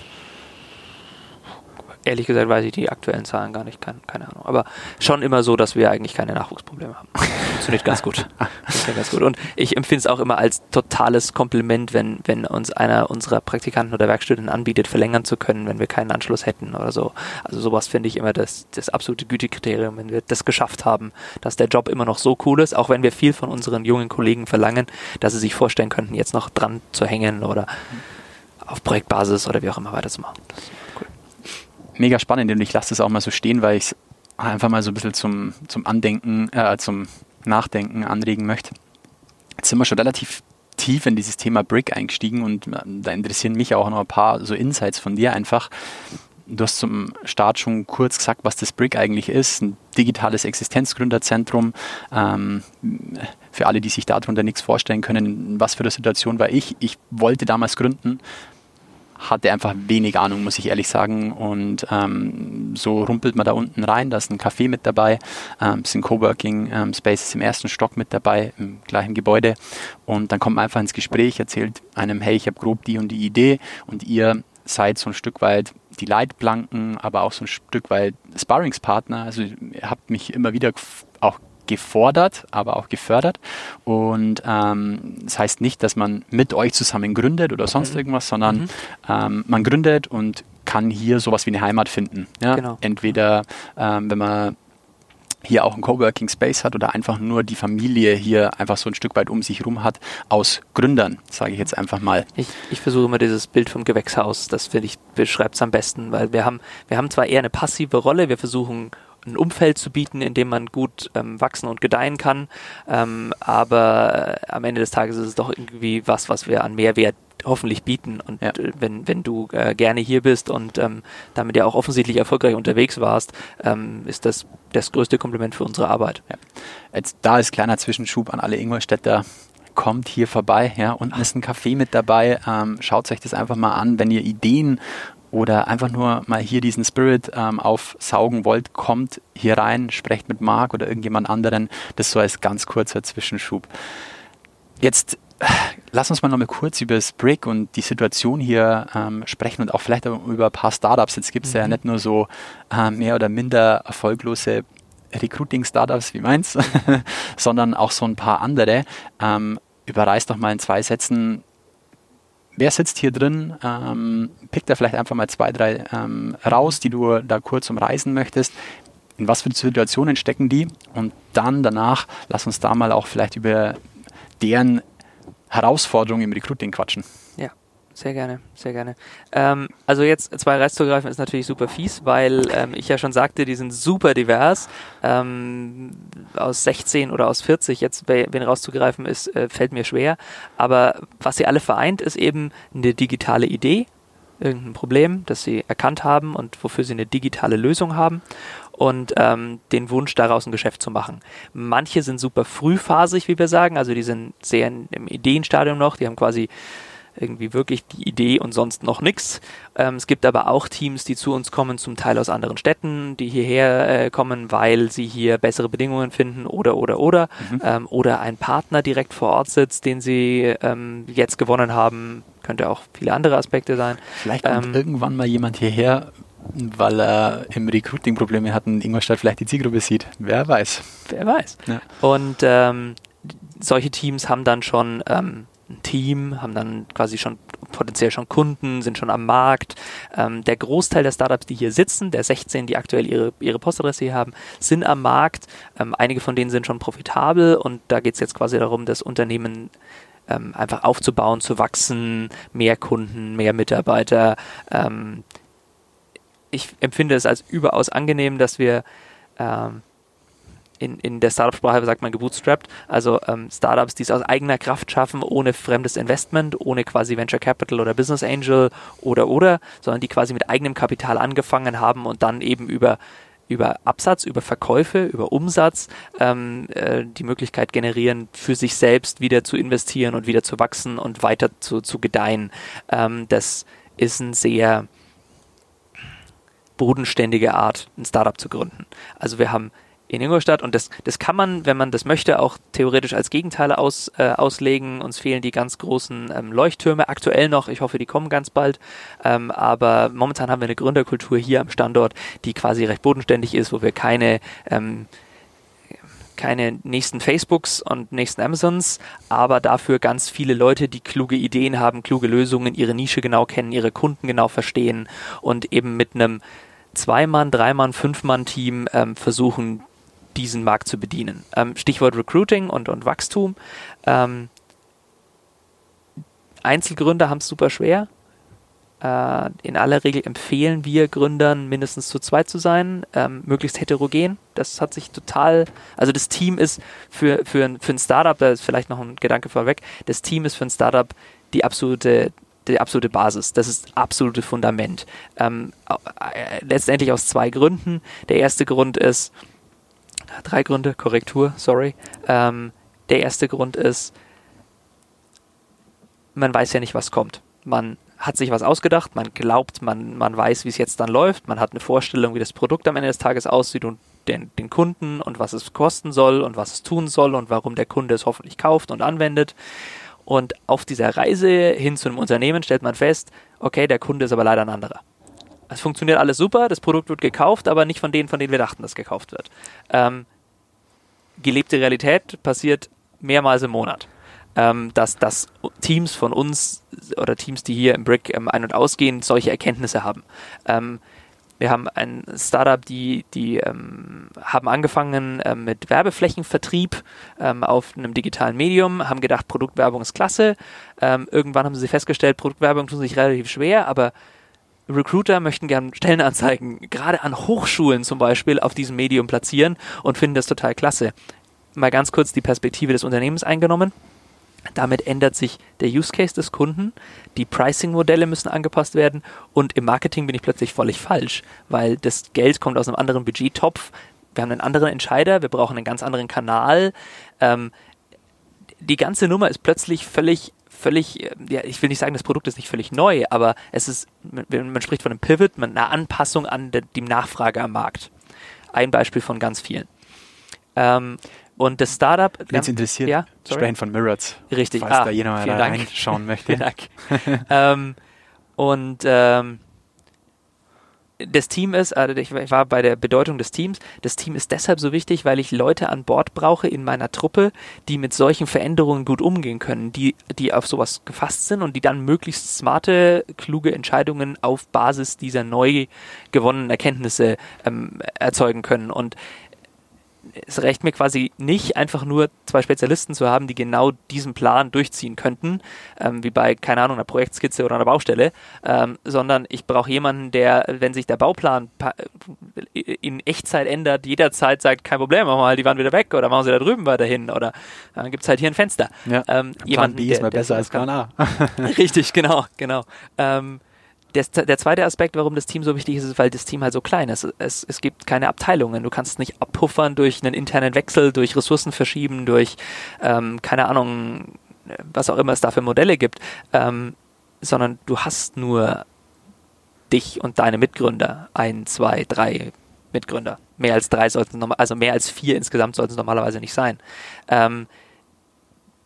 ehrlich gesagt weiß ich die aktuellen Zahlen gar nicht, keine, keine Ahnung. Aber schon immer so, dass wir eigentlich keine Nachwuchsprobleme haben. Funktioniert ganz gut. Funktioniert ganz gut. Und ich empfinde es auch immer als totales Kompliment, wenn, wenn uns einer unserer Praktikanten oder Werkstudenten anbietet, verlängern zu können, wenn wir keinen Anschluss hätten oder so. Also sowas finde ich immer das, das absolute Gütekriterium, wenn wir das geschafft haben, dass der Job immer noch so cool ist, auch wenn wir viel von unseren jungen Kollegen verlangen, dass sie sich vorstellen könnten, jetzt noch dran zu hängen oder auf Projektbasis oder wie auch immer weiterzumachen. Mega spannend und ich lasse das auch mal so stehen, weil ich es einfach mal so ein bisschen zum, zum Andenken, äh, zum Nachdenken anregen möchte. Jetzt sind wir schon relativ tief in dieses Thema Brick eingestiegen und äh, da interessieren mich auch noch ein paar so Insights von dir einfach. Du hast zum Start schon kurz gesagt, was das Brick eigentlich ist. Ein digitales Existenzgründerzentrum. Ähm, für alle, die sich darunter nichts vorstellen können, was für eine Situation war ich. Ich wollte damals gründen, hatte einfach wenig Ahnung, muss ich ehrlich sagen. Und ähm, so rumpelt man da unten rein. Da ist ein Café mit dabei, ähm, sind Coworking ähm, Spaces im ersten Stock mit dabei, im gleichen Gebäude. Und dann kommt man einfach ins Gespräch, erzählt einem, hey, ich habe grob die und die Idee und ihr seid so ein Stück weit die Leitplanken, aber auch so ein Stück weit Sparringspartner. Also ihr habt mich immer wieder auch gefordert, aber auch gefördert. Und ähm, das heißt nicht, dass man mit euch zusammen gründet oder sonst mhm. irgendwas, sondern mhm. ähm, man gründet und kann hier sowas wie eine Heimat finden. Ja? Genau. Entweder ähm, wenn man hier auch einen Coworking Space hat oder einfach nur die Familie hier einfach so ein Stück weit um sich herum hat, aus Gründern, sage ich jetzt einfach mal. Ich, ich versuche immer dieses Bild vom Gewächshaus, das finde ich beschreibt es am besten, weil wir haben, wir haben zwar eher eine passive Rolle, wir versuchen ein Umfeld zu bieten, in dem man gut ähm, wachsen und gedeihen kann. Ähm, aber äh, am Ende des Tages ist es doch irgendwie was, was wir an Mehrwert hoffentlich bieten. Und ja. äh, wenn, wenn du äh, gerne hier bist und ähm, damit ja auch offensichtlich erfolgreich unterwegs warst, ähm, ist das das größte Kompliment für unsere Arbeit. Ja. Jetzt da ist kleiner Zwischenschub an alle Ingolstädter kommt hier vorbei. Ja, unten ist ein Café mit dabei. Ähm, schaut euch das einfach mal an. Wenn ihr Ideen oder einfach nur mal hier diesen Spirit ähm, aufsaugen wollt, kommt hier rein, sprecht mit Marc oder irgendjemand anderen. Das so als ganz kurzer Zwischenschub. Jetzt lass uns mal noch mal kurz über das Brick und die Situation hier ähm, sprechen und auch vielleicht über ein paar Startups. Jetzt gibt es mhm. ja nicht nur so äh, mehr oder minder erfolglose Recruiting-Startups wie meins, sondern auch so ein paar andere. Ähm, überreiß doch mal in zwei Sätzen, wer sitzt hier drin? Ähm, pick da vielleicht einfach mal zwei, drei ähm, raus, die du da kurz umreißen möchtest. In was für Situationen stecken die? Und dann danach lass uns da mal auch vielleicht über deren Herausforderungen im Recruiting quatschen. Ja. Sehr gerne, sehr gerne. Ähm, also jetzt zwei rauszugreifen ist natürlich super fies, weil ähm, ich ja schon sagte, die sind super divers. Ähm, aus 16 oder aus 40 jetzt wen rauszugreifen ist, äh, fällt mir schwer. Aber was sie alle vereint, ist eben eine digitale Idee, irgendein Problem, das sie erkannt haben und wofür sie eine digitale Lösung haben und ähm, den Wunsch daraus ein Geschäft zu machen. Manche sind super frühphasig, wie wir sagen, also die sind sehr im Ideenstadium noch, die haben quasi irgendwie wirklich die Idee und sonst noch nichts. Ähm, es gibt aber auch Teams, die zu uns kommen, zum Teil aus anderen Städten, die hierher äh, kommen, weil sie hier bessere Bedingungen finden oder oder oder mhm. ähm, oder ein Partner direkt vor Ort sitzt, den sie ähm, jetzt gewonnen haben. Könnte auch viele andere Aspekte sein. Vielleicht kommt ähm, irgendwann mal jemand hierher, weil er im Recruiting Probleme hat und Ingolstadt vielleicht die Zielgruppe sieht. Wer weiß. Wer weiß. Ja. Und ähm, solche Teams haben dann schon ähm, ein Team, haben dann quasi schon potenziell schon Kunden, sind schon am Markt. Ähm, der Großteil der Startups, die hier sitzen, der 16, die aktuell ihre, ihre Postadresse hier haben, sind am Markt. Ähm, einige von denen sind schon profitabel und da geht es jetzt quasi darum, das Unternehmen ähm, einfach aufzubauen, zu wachsen, mehr Kunden, mehr Mitarbeiter. Ähm, ich empfinde es als überaus angenehm, dass wir ähm, in, in der Startup-Sprache sagt man gebootstrapped, also ähm, Startups, die es aus eigener Kraft schaffen, ohne fremdes Investment, ohne quasi Venture Capital oder Business Angel oder oder, sondern die quasi mit eigenem Kapital angefangen haben und dann eben über über Absatz, über Verkäufe, über Umsatz ähm, äh, die Möglichkeit generieren, für sich selbst wieder zu investieren und wieder zu wachsen und weiter zu, zu gedeihen. Ähm, das ist ein sehr bodenständige Art, ein Startup zu gründen. Also wir haben in Ingolstadt und das, das kann man, wenn man das möchte, auch theoretisch als Gegenteile aus, äh, auslegen. Uns fehlen die ganz großen ähm, Leuchttürme aktuell noch. Ich hoffe, die kommen ganz bald. Ähm, aber momentan haben wir eine Gründerkultur hier am Standort, die quasi recht bodenständig ist, wo wir keine ähm, keine nächsten Facebooks und nächsten Amazons, aber dafür ganz viele Leute, die kluge Ideen haben, kluge Lösungen, ihre Nische genau kennen, ihre Kunden genau verstehen und eben mit einem Zwei-Mann, Drei-Mann, Fünf-Mann-Team ähm, versuchen, diesen Markt zu bedienen. Ähm, Stichwort Recruiting und, und Wachstum. Ähm, Einzelgründer haben es super schwer. Äh, in aller Regel empfehlen wir Gründern, mindestens zu zweit zu sein, ähm, möglichst heterogen. Das hat sich total, also das Team ist für, für, ein, für ein Startup, da ist vielleicht noch ein Gedanke vorweg, das Team ist für ein Startup die absolute die absolute Basis. Das ist das absolute Fundament. Ähm, äh, letztendlich aus zwei Gründen. Der erste Grund ist, drei Gründe, Korrektur, sorry. Ähm, der erste Grund ist, man weiß ja nicht, was kommt. Man hat sich was ausgedacht, man glaubt, man, man weiß, wie es jetzt dann läuft, man hat eine Vorstellung, wie das Produkt am Ende des Tages aussieht und den, den Kunden und was es kosten soll und was es tun soll und warum der Kunde es hoffentlich kauft und anwendet. Und auf dieser Reise hin zu einem Unternehmen stellt man fest, okay, der Kunde ist aber leider ein anderer. Es funktioniert alles super, das Produkt wird gekauft, aber nicht von denen, von denen wir dachten, dass gekauft wird. Ähm, gelebte Realität passiert mehrmals im Monat. Ähm, dass, dass Teams von uns oder Teams, die hier im Brick ähm, ein- und ausgehen, solche Erkenntnisse haben. Ähm, wir haben ein Startup, die, die ähm, haben angefangen ähm, mit Werbeflächenvertrieb ähm, auf einem digitalen Medium, haben gedacht, Produktwerbung ist klasse. Irgendwann haben sie festgestellt, Produktwerbung tun sich relativ schwer, aber Recruiter möchten gerne Stellenanzeigen, gerade an Hochschulen zum Beispiel, auf diesem Medium platzieren und finden das total klasse. Mal ganz kurz die Perspektive des Unternehmens eingenommen. Damit ändert sich der Use Case des Kunden, die Pricing-Modelle müssen angepasst werden und im Marketing bin ich plötzlich völlig falsch, weil das Geld kommt aus einem anderen Budgettopf. Wir haben einen anderen Entscheider, wir brauchen einen ganz anderen Kanal. Ähm, die ganze Nummer ist plötzlich völlig völlig, ja, ich will nicht sagen, das Produkt ist nicht völlig neu, aber es ist, man, man spricht von einem Pivot, einer Anpassung an de, die Nachfrage am Markt. Ein Beispiel von ganz vielen. Ähm, und das Startup. Es interessiert, ja, sprechen von Mirrors. Richtig. Falls ah, da jemand reinschauen möchte. Vielen Dank. ähm, und ähm, das Team ist, also ich war bei der Bedeutung des Teams, das Team ist deshalb so wichtig, weil ich Leute an Bord brauche in meiner Truppe, die mit solchen Veränderungen gut umgehen können, die, die auf sowas gefasst sind und die dann möglichst smarte, kluge Entscheidungen auf Basis dieser neu gewonnenen Erkenntnisse ähm, erzeugen können. Und es reicht mir quasi nicht, einfach nur zwei Spezialisten zu haben, die genau diesen Plan durchziehen könnten, ähm, wie bei, keine Ahnung, einer Projektskizze oder einer Baustelle, ähm, sondern ich brauche jemanden, der, wenn sich der Bauplan in Echtzeit ändert, jederzeit sagt, kein Problem, machen wir halt die Wand wieder weg oder machen sie da drüben weiterhin oder dann äh, gibt es halt hier ein Fenster. Ja, ähm, jemanden, B ist mal besser als Plan A. Richtig, genau, genau. Ähm, der, der, zweite Aspekt, warum das Team so wichtig ist, ist, weil das Team halt so klein ist. Es, es gibt keine Abteilungen. Du kannst nicht abpuffern durch einen internen Wechsel, durch Ressourcen verschieben, durch, ähm, keine Ahnung, was auch immer es da für Modelle gibt, ähm, sondern du hast nur dich und deine Mitgründer. Ein, zwei, drei Mitgründer. Mehr als drei sollten also mehr als vier insgesamt sollten es normalerweise nicht sein. Ähm,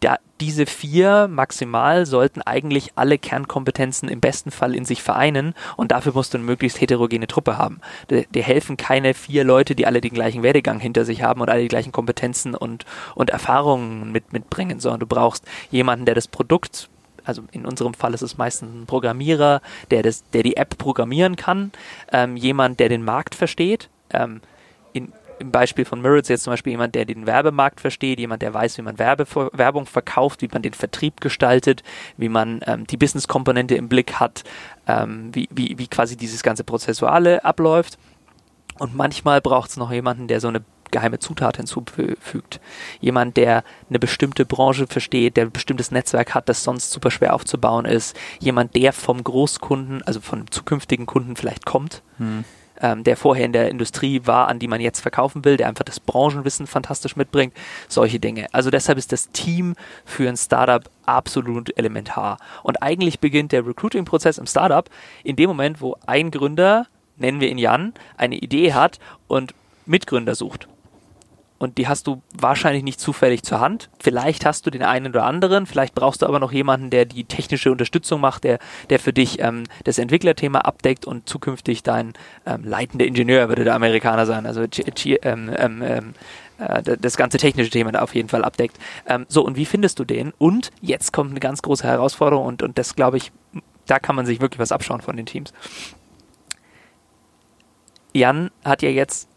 da, diese vier maximal sollten eigentlich alle Kernkompetenzen im besten Fall in sich vereinen und dafür musst du eine möglichst heterogene Truppe haben. Dir helfen keine vier Leute, die alle den gleichen Werdegang hinter sich haben und alle die gleichen Kompetenzen und, und Erfahrungen mit, mitbringen, sondern du brauchst jemanden, der das Produkt also in unserem Fall ist es meistens ein Programmierer, der, das, der die App programmieren kann, ähm, jemand, der den Markt versteht. Ähm, in, im Beispiel von Mirrors jetzt zum Beispiel jemand, der den Werbemarkt versteht, jemand, der weiß, wie man Werbe, Werbung verkauft, wie man den Vertrieb gestaltet, wie man ähm, die Business-Komponente im Blick hat, ähm, wie, wie, wie quasi dieses ganze Prozessuale abläuft. Und manchmal braucht es noch jemanden, der so eine geheime Zutat hinzufügt. Jemand, der eine bestimmte Branche versteht, der ein bestimmtes Netzwerk hat, das sonst super schwer aufzubauen ist. Jemand, der vom Großkunden, also von zukünftigen Kunden vielleicht kommt. Hm ähm, der vorher in der Industrie war, an die man jetzt verkaufen will, der einfach das Branchenwissen fantastisch mitbringt, solche Dinge. Also deshalb ist das Team für ein Startup absolut elementar. Und eigentlich beginnt der Recruiting-Prozess im Startup in dem Moment, wo ein Gründer, nennen wir ihn Jan, eine Idee hat und Mitgründer sucht und die hast du wahrscheinlich nicht zufällig zur Hand. Vielleicht hast du den einen oder anderen, vielleicht brauchst du aber noch jemanden, der die technische Unterstützung macht, der, der für dich ähm, das Entwicklerthema abdeckt und zukünftig dein ähm, leitender Ingenieur würde der Amerikaner sein, also ähm, ähm, ähm, äh, das ganze technische Thema auf jeden Fall abdeckt. Ähm, so, und wie findest du den? Und jetzt kommt eine ganz große Herausforderung und, und das glaube ich, da kann man sich wirklich was abschauen von den Teams. Jan hat ja jetzt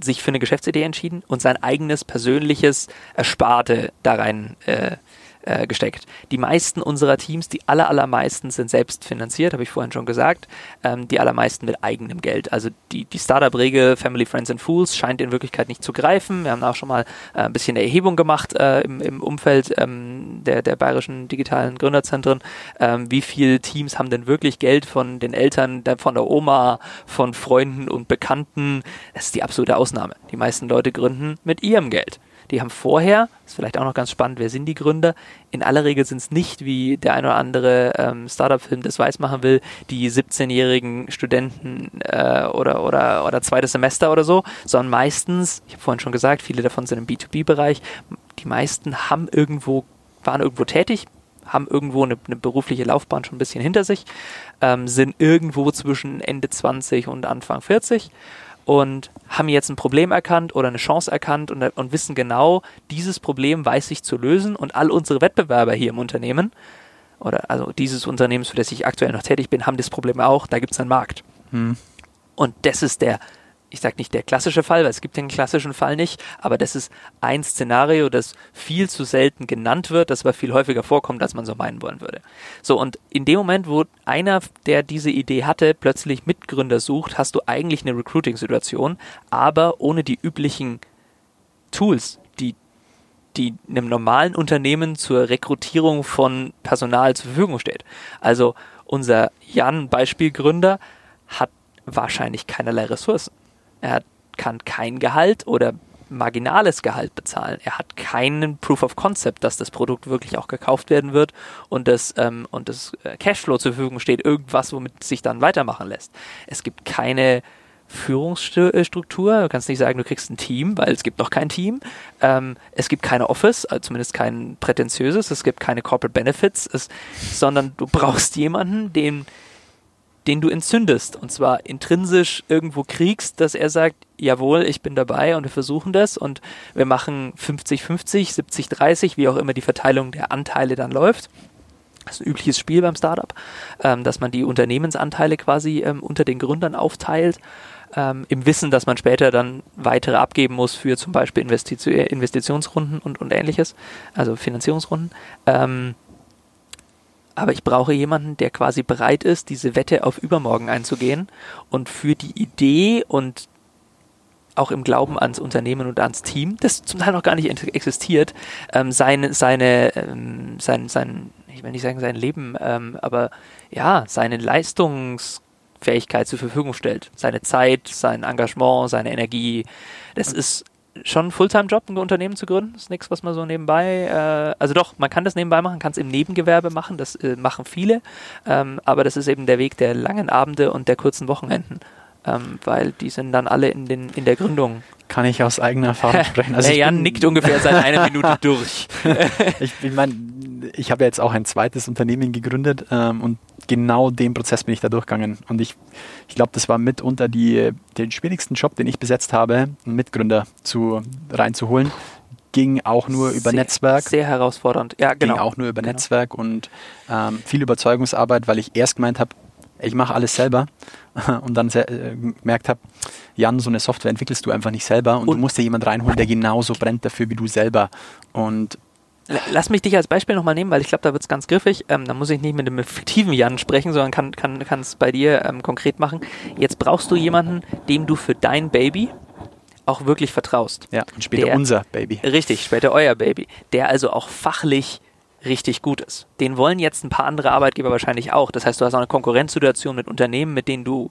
sich für eine Geschäftsidee entschieden und sein eigenes persönliches Ersparte da rein äh, äh, gesteckt. Die meisten unserer Teams, die aller, allermeisten sind selbst finanziert, habe ich vorhin schon gesagt, ähm, die allermeisten mit eigenem Geld. Also die, die Startup-Regel Family, Friends and Fools scheint in Wirklichkeit nicht zu greifen. Wir haben auch schon mal äh, ein bisschen eine Erhebung gemacht äh, im, im Umfeld ähm, der, der bayerischen digitalen Gründerzentren. Ähm, wie viele Teams haben denn wirklich Geld von den Eltern, von der Oma, von Freunden und Bekannten? Das ist die absolute Ausnahme. Die meisten Leute gründen mit ihrem Geld. Die haben vorher, ist vielleicht auch noch ganz spannend, wer sind die Gründer? In aller Regel sind es nicht, wie der ein oder andere ähm, Startup-Film das weiß machen will, die 17-jährigen Studenten äh, oder, oder, oder zweites Semester oder so, sondern meistens, ich habe vorhin schon gesagt, viele davon sind im B2B-Bereich, die meisten haben irgendwo, waren irgendwo tätig, haben irgendwo eine, eine, berufliche Laufbahn schon ein bisschen hinter sich, ähm, sind irgendwo zwischen Ende 20 und Anfang 40 und haben jetzt ein Problem erkannt oder eine Chance erkannt und, und wissen genau, dieses Problem weiß ich zu lösen und all unsere Wettbewerber hier im Unternehmen oder also dieses Unternehmen, für das ich aktuell noch tätig bin, haben das Problem auch, da gibt es einen Markt. Hm. Und das ist der ich sage nicht der klassische Fall, weil es gibt den klassischen Fall nicht, aber das ist ein Szenario, das viel zu selten genannt wird, das aber viel häufiger vorkommt, als man so meinen wollen würde. So, und in dem Moment, wo einer, der diese Idee hatte, plötzlich Mitgründer sucht, hast du eigentlich eine Recruiting-Situation, aber ohne die üblichen Tools, die die einem normalen Unternehmen zur Rekrutierung von Personal zur Verfügung steht. Also unser Jan, Beispielgründer, hat wahrscheinlich keinerlei Ressourcen. Er kann kein Gehalt oder marginales Gehalt bezahlen. Er hat keinen Proof of Concept, dass das Produkt wirklich auch gekauft werden wird und das, ähm, und das äh, Cashflow zur Verfügung steht, irgendwas, womit sich dann weitermachen lässt. Es gibt keine Führungsstruktur. Du kannst nicht sagen, du kriegst ein Team, weil es gibt noch kein Team. Ähm, es gibt keine Office, also zumindest kein prätentiöses. Es gibt keine Corporate Benefits, es, sondern du brauchst jemanden, den den du entzündest und zwar intrinsisch irgendwo kriegst, dass er sagt, jawohl, ich bin dabei und wir versuchen das und wir machen 50-50, 70-30, wie auch immer die Verteilung der Anteile dann läuft. Das ist ein übliches Spiel beim Startup, ähm, dass man die Unternehmensanteile quasi ähm, unter den Gründern aufteilt. ähm, im Wissen, dass man später dann weitere abgeben muss für zum Beispiel Investition, Investitionsrunden und, und ähnliches, also Finanzierungsrunden. Aber ich brauche jemanden, der quasi bereit ist, diese Wette auf übermorgen einzugehen und für die Idee und auch im Glauben ans Unternehmen und ans Team, das zum Teil noch gar nicht existiert, ähm, seine, seine, ähm, sein, sein, ich will nicht sagen sein Leben, ähm, aber ja, seine Leistungsfähigkeit zur Verfügung stellt. Seine Zeit, sein Engagement, seine Energie. Das ist schon ein Fulltime-Job, ein Unternehmen zu gründen. Das ist nichts, was man so nebenbei, äh, also doch, man kann das nebenbei machen, kann es im Nebengewerbe machen, das äh, machen viele, ähm, aber das ist eben der Weg der langen Abende und der kurzen Wochenenden. Ähm, weil die sind dann alle in, den, in der Gründung. Kann ich aus eigener Erfahrung sprechen. Also der Jan nickt ungefähr seit einer Minute durch. ich ich meine, ich habe ja jetzt auch ein zweites Unternehmen gegründet ähm, und genau den Prozess bin ich da durchgegangen. Und ich, ich glaube, das war mitunter die, den schwierigsten Job, den ich besetzt habe, einen Mitgründer zu, reinzuholen. Ging auch nur über sehr, Netzwerk. Sehr herausfordernd, ja, genau. Ging auch nur über genau. Netzwerk und ähm, viel Überzeugungsarbeit, weil ich erst gemeint habe, ich mache alles selber und dann äh, gemerkt habe, Jan, so eine Software entwickelst du einfach nicht selber und, und du musst dir jemand reinholen, der genauso brennt dafür wie du selber. Und Lass mich dich als Beispiel nochmal nehmen, weil ich glaube, da wird es ganz griffig. Ähm, da muss ich nicht mit einem fiktiven Jan sprechen, sondern kann es kann, bei dir ähm, konkret machen. Jetzt brauchst du jemanden, dem du für dein Baby auch wirklich vertraust. Ja, und später der, unser Baby. Richtig, später euer Baby. Der also auch fachlich richtig gut ist. Den wollen jetzt ein paar andere Arbeitgeber wahrscheinlich auch. Das heißt, du hast auch eine Konkurrenzsituation mit Unternehmen, mit denen du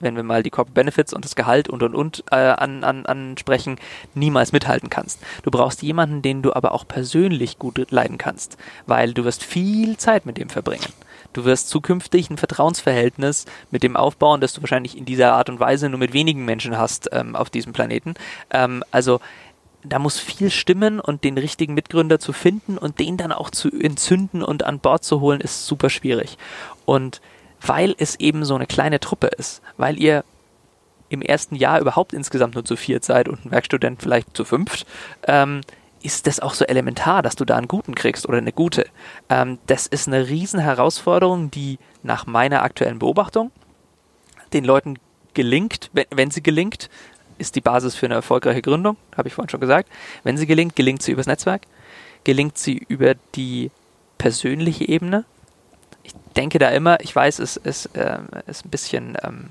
wenn wir mal die Corporate Benefits und das Gehalt und und und äh, an, an, ansprechen, niemals mithalten kannst. Du brauchst jemanden, den du aber auch persönlich gut leiden kannst, weil du wirst viel Zeit mit dem verbringen. Du wirst zukünftig ein Vertrauensverhältnis mit dem aufbauen, das du wahrscheinlich in dieser Art und Weise nur mit wenigen Menschen hast ähm, auf diesem Planeten. Ähm, also da muss viel stimmen und den richtigen Mitgründer zu finden und den dann auch zu entzünden und an Bord zu holen, ist super schwierig. Und weil es eben so eine kleine Truppe ist, weil ihr im ersten Jahr überhaupt insgesamt nur zu viert seid und ein Werkstudent vielleicht zu fünft, ähm, ist das auch so elementar, dass du da einen guten kriegst oder eine gute. Ähm, das ist eine riesen Herausforderung, die nach meiner aktuellen Beobachtung den Leuten gelingt, wenn, wenn sie gelingt, ist die Basis für eine erfolgreiche Gründung, habe ich vorhin schon gesagt. Wenn sie gelingt, gelingt sie übers Netzwerk, gelingt sie über die persönliche Ebene, ich denke da immer, ich weiß, es ist, äh, ist ein bisschen ähm,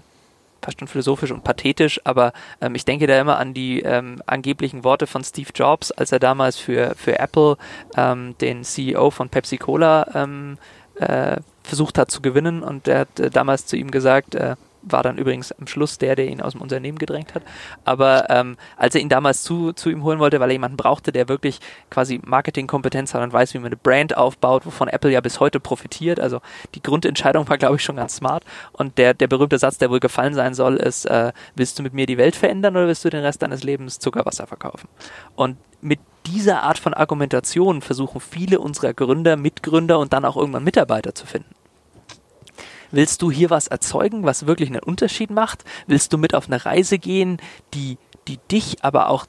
fast schon philosophisch und pathetisch, aber ähm, ich denke da immer an die ähm, angeblichen Worte von Steve Jobs, als er damals für, für Apple ähm, den CEO von Pepsi Cola ähm, äh, versucht hat zu gewinnen und er hat äh, damals zu ihm gesagt, äh, war dann übrigens am Schluss der, der ihn aus dem Unternehmen gedrängt hat. Aber ähm, als er ihn damals zu, zu ihm holen wollte, weil er jemanden brauchte, der wirklich quasi Marketingkompetenz hat und weiß, wie man eine Brand aufbaut, wovon Apple ja bis heute profitiert. Also die Grundentscheidung war, glaube ich, schon ganz smart. Und der, der berühmte Satz, der wohl gefallen sein soll, ist, äh, willst du mit mir die Welt verändern oder willst du den Rest deines Lebens Zuckerwasser verkaufen? Und mit dieser Art von Argumentation versuchen viele unserer Gründer, Mitgründer und dann auch irgendwann Mitarbeiter zu finden. Willst du hier was erzeugen, was wirklich einen Unterschied macht? Willst du mit auf eine Reise gehen, die, die dich, aber auch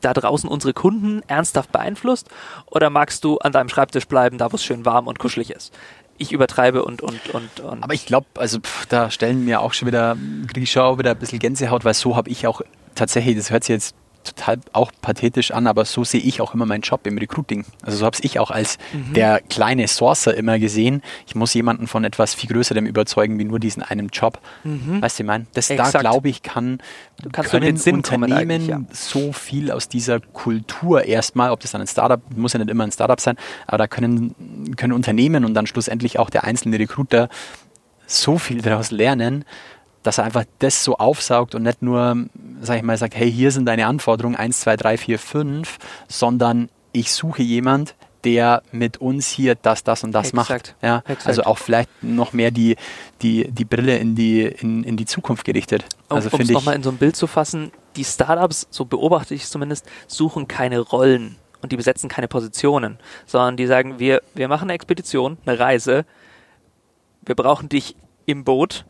da draußen unsere Kunden ernsthaft beeinflusst? Oder magst du an deinem Schreibtisch bleiben, da wo es schön warm und kuschelig ist? ich übertreibe und und und, und aber ich glaube, also pff, da stellen mir auch schon wieder kriege wieder ein bisschen Gänsehaut, weil so habe ich auch tatsächlich, das hört sich jetzt total auch pathetisch an, aber so sehe ich auch immer meinen Job im Recruiting. Also so habe ich auch als mhm. der kleine Sourcer immer gesehen. Ich muss jemanden von etwas viel Größerem überzeugen, wie nur diesen einen Job. Mhm. Weißt du, ich meine, das Exakt. da glaube ich kann können Unternehmen ja. so viel aus dieser Kultur erstmal, ob das dann ein Startup, muss ja nicht immer ein Startup sein, aber da können, können Unternehmen und dann schlussendlich auch der einzelne Recruiter so viel daraus lernen, dass er einfach das so aufsaugt und nicht nur, sag ich mal, sagt, hey, hier sind deine Anforderungen 1, 2, 3, 4, 5, sondern ich suche jemand, der mit uns hier das, das und das Exakt. macht. Ja? Exakt. Also auch vielleicht noch mehr die, die, die Brille in die, in, in die Zukunft gerichtet. Also um es nochmal in so ein Bild zu fassen, die Startups, so beobachte ich es zumindest, suchen keine Rollen und die besetzen keine Positionen, sondern die sagen, wir, wir machen eine Expedition, eine Reise, wir brauchen dich im Boot,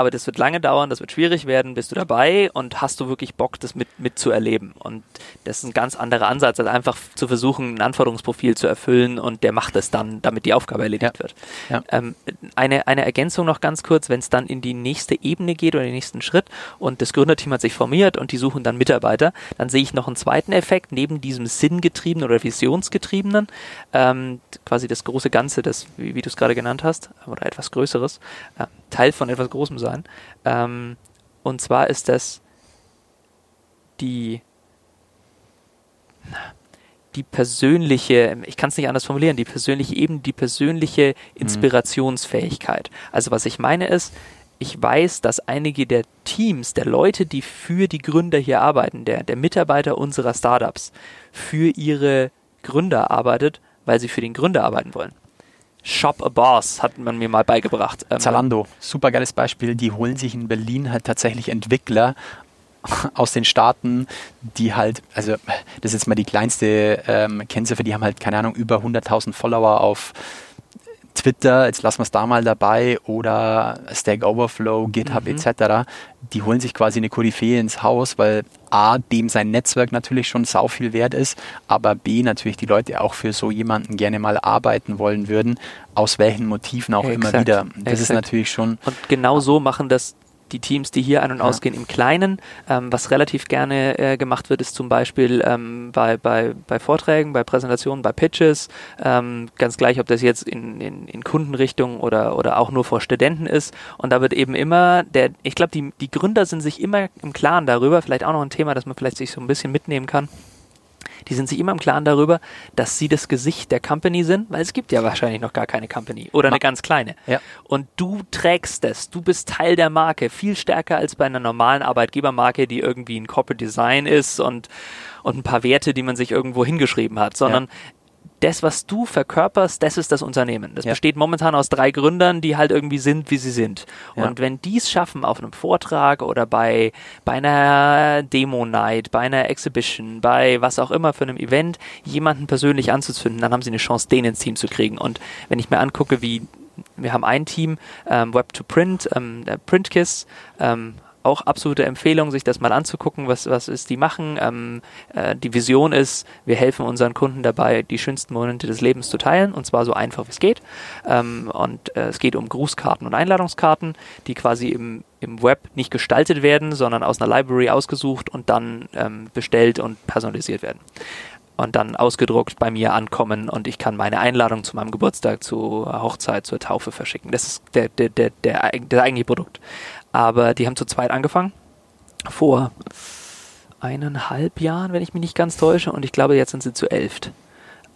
aber das wird lange dauern, das wird schwierig werden, bist du dabei und hast du wirklich Bock, das mit, mitzuerleben. Und das ist ein ganz anderer Ansatz, als einfach zu versuchen, ein Anforderungsprofil zu erfüllen und der macht es dann, damit die Aufgabe erledigt Ja. wird. Ja. Ähm, eine, eine Ergänzung noch ganz kurz, wenn es dann in die nächste Ebene geht oder den nächsten Schritt und das Gründerteam hat sich formiert und die suchen dann Mitarbeiter, dann sehe ich noch einen zweiten Effekt neben diesem sinngetriebenen oder visionsgetriebenen, ähm, quasi das große Ganze, das, wie, wie du es gerade genannt hast, oder etwas Größeres, äh, Teil von etwas Großem sein. Ähm, und zwar ist das die die persönliche, ich kann es nicht anders formulieren, die persönliche Ebene, die persönliche Inspirationsfähigkeit. Also was ich meine ist, ich weiß, dass einige der Teams, der Leute, die für die Gründer hier arbeiten, der, der Mitarbeiter unserer Startups, für ihre Gründer arbeitet, weil sie für den Gründer arbeiten wollen. Shop a Boss hat man mir mal beigebracht. Ähm, Zalando, super geiles Beispiel. Die holen sich in Berlin halt tatsächlich Entwickler aus den Staaten, die halt, also das ist jetzt mal die kleinste ähm, Kennziffer, die haben halt, keine Ahnung, über 100.000 Follower auf Twitter, jetzt lassen wir es da mal dabei, oder Stack Overflow, GitHub Mhm. etc. Die holen sich quasi eine Koryphäe ins Haus, weil A, dem sein Netzwerk natürlich schon sau viel wert ist, aber B, natürlich die Leute auch für so jemanden gerne mal arbeiten wollen würden, aus welchen Motiven auch immer Exakt, wieder. Das ist exakt. natürlich schon Und genau so machen das die Teams, die hier ein- und ausgehen, im Kleinen. Ähm, was relativ gerne äh, gemacht wird, ist zum Beispiel ähm, bei, bei, bei Vorträgen, bei Präsentationen, bei Pitches, ähm, ganz gleich, ob das jetzt in, in, in Kundenrichtung oder, oder auch nur vor Studenten ist. Und da wird eben immer, der, ich glaube, die, die Gründer sind sich immer im Klaren darüber, vielleicht auch noch ein Thema, das man vielleicht sich so ein bisschen mitnehmen kann. Die sind sich immer im Klaren darüber, dass sie das Gesicht der Company sind, weil es gibt ja wahrscheinlich noch gar keine Company oder eine ganz kleine. Ja. Und du trägst es, du bist Teil der Marke, viel stärker als bei einer normalen Arbeitgebermarke, die irgendwie ein Corporate Design ist und, und ein paar Werte, die man sich irgendwo hingeschrieben hat, sondern das, was du verkörperst, das ist das Unternehmen. Das Ja. besteht momentan aus drei Gründern, die halt irgendwie sind, wie sie sind. Ja. Und wenn die es schaffen, auf einem Vortrag oder bei, bei einer Demo-Night, bei einer Exhibition, bei was auch immer für einem Event, jemanden persönlich anzuzünden, dann haben sie eine Chance, den ins Team zu kriegen. Und wenn ich mir angucke, wie wir haben ein Team, ähm, Web to Print, ähm, der Printkiss, ähm, auch absolute Empfehlung, sich das mal anzugucken, was, was ist die machen. Ähm, äh, die Vision ist, wir helfen unseren Kunden dabei, die schönsten Momente des Lebens zu teilen und zwar so einfach wie es geht. Ähm, und äh, es geht um Grußkarten und Einladungskarten, die quasi im, im Web nicht gestaltet werden, sondern aus einer Library ausgesucht und dann ähm, bestellt und personalisiert werden und dann ausgedruckt bei mir ankommen und ich kann meine Einladung zu meinem Geburtstag, zur Hochzeit, zur Taufe verschicken. Das ist der, der, der, der, das eigentliche Produkt. Aber die haben zu zweit angefangen, vor eineinhalb Jahren, wenn ich mich nicht ganz täusche, und ich glaube, jetzt sind sie zu elft.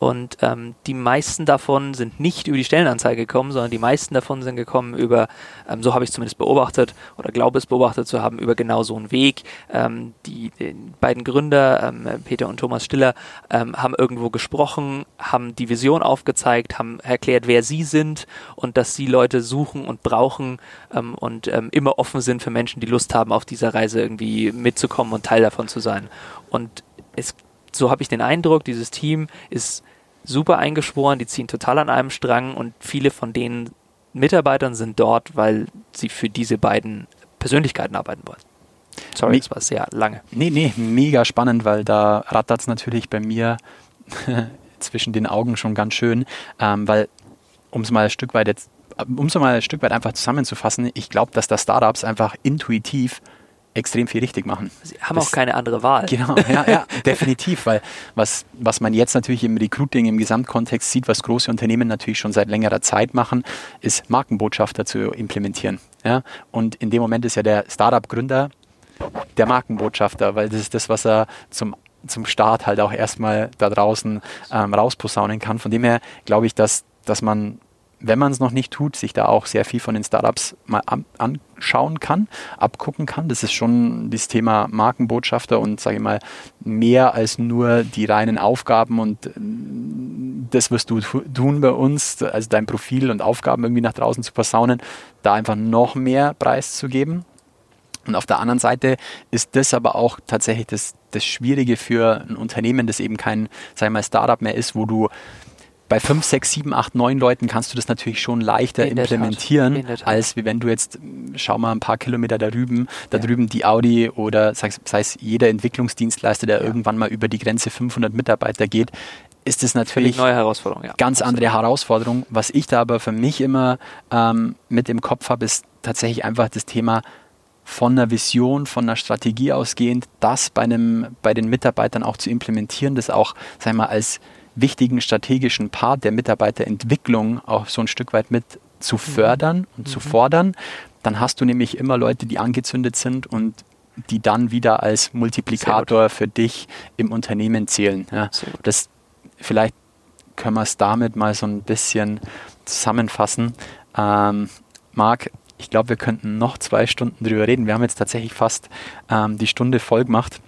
Und ähm, die meisten davon sind nicht über die Stellenanzeige gekommen, sondern die meisten davon sind gekommen über, ähm, so habe ich es zumindest beobachtet oder glaube es beobachtet zu haben, über genau so einen Weg. Ähm, die, die beiden Gründer, ähm, Peter und Thomas Stiller, ähm, haben irgendwo gesprochen, haben die Vision aufgezeigt, haben erklärt, wer sie sind und dass sie Leute suchen und brauchen ähm, und immer offen sind für Menschen, die Lust haben, auf dieser Reise irgendwie mitzukommen und Teil davon zu sein. Und es so habe ich den Eindruck, dieses Team ist super eingeschworen, die ziehen total an einem Strang und viele von den Mitarbeitern sind dort, weil sie für diese beiden Persönlichkeiten arbeiten wollen. Sorry, Mi- das war sehr lange. Nee, nee, mega spannend, weil da rattert es natürlich bei mir zwischen den Augen schon ganz schön, ähm, weil um es mal ein Stück weit jetzt, um es mal ein Stück weit einfach zusammenzufassen, ich glaube, dass da Startups einfach intuitiv extrem viel richtig machen. Sie haben Das- auch keine andere Wahl. Genau, ja, ja, definitiv, weil was, was man jetzt natürlich im Recruiting im Gesamtkontext sieht, was große Unternehmen natürlich schon seit längerer Zeit machen, ist Markenbotschafter zu implementieren. Ja? Und in dem Moment ist ja der Startup-Gründer der Markenbotschafter, weil das ist das, was er zum zum Start halt auch erstmal da draußen ähm, rausposaunen kann. Von dem her glaube ich, dass, dass man, wenn man es noch nicht tut, sich da auch sehr viel von den Startups mal an, anschauen kann, abgucken kann. Das ist schon das Thema Markenbotschafter und sage ich mal, mehr als nur die reinen Aufgaben und äh, das wirst du tu- tun bei uns, also dein Profil und Aufgaben irgendwie nach draußen zu posaunen, da einfach noch mehr preiszugeben. Und auf der anderen Seite ist das aber auch tatsächlich das, das Schwierige für ein Unternehmen, das eben kein, sag ich mal, Startup mehr ist, wo du bei 5, 6, 7, 8, 9 Leuten kannst du das natürlich schon leichter In implementieren, als wenn du jetzt, schau mal ein paar Kilometer da drüben, da drüben die Audi oder sei, sei es jeder Entwicklungsdienstleister, der irgendwann mal über die Grenze 500 Mitarbeiter geht, ist es natürlich neue Herausforderung, ja. ganz andere Herausforderung. Was ich da aber für mich immer ähm, mit im Kopf habe, ist tatsächlich einfach das Thema von einer Vision, von einer Strategie ausgehend, das bei, einem, bei den Mitarbeitern auch zu implementieren, das auch, sag ich mal, als wichtigen strategischen Part der Mitarbeiterentwicklung auch so ein Stück weit mit zu fördern und zu fordern. Dann hast du nämlich immer Leute, die angezündet sind und die dann wieder als Multiplikator für dich im Unternehmen zählen. Ja, das vielleicht können wir es damit mal so ein bisschen zusammenfassen. Ähm, Marc, ich glaube, wir könnten noch zwei Stunden drüber reden. Wir haben jetzt tatsächlich fast ähm, die Stunde voll gemacht.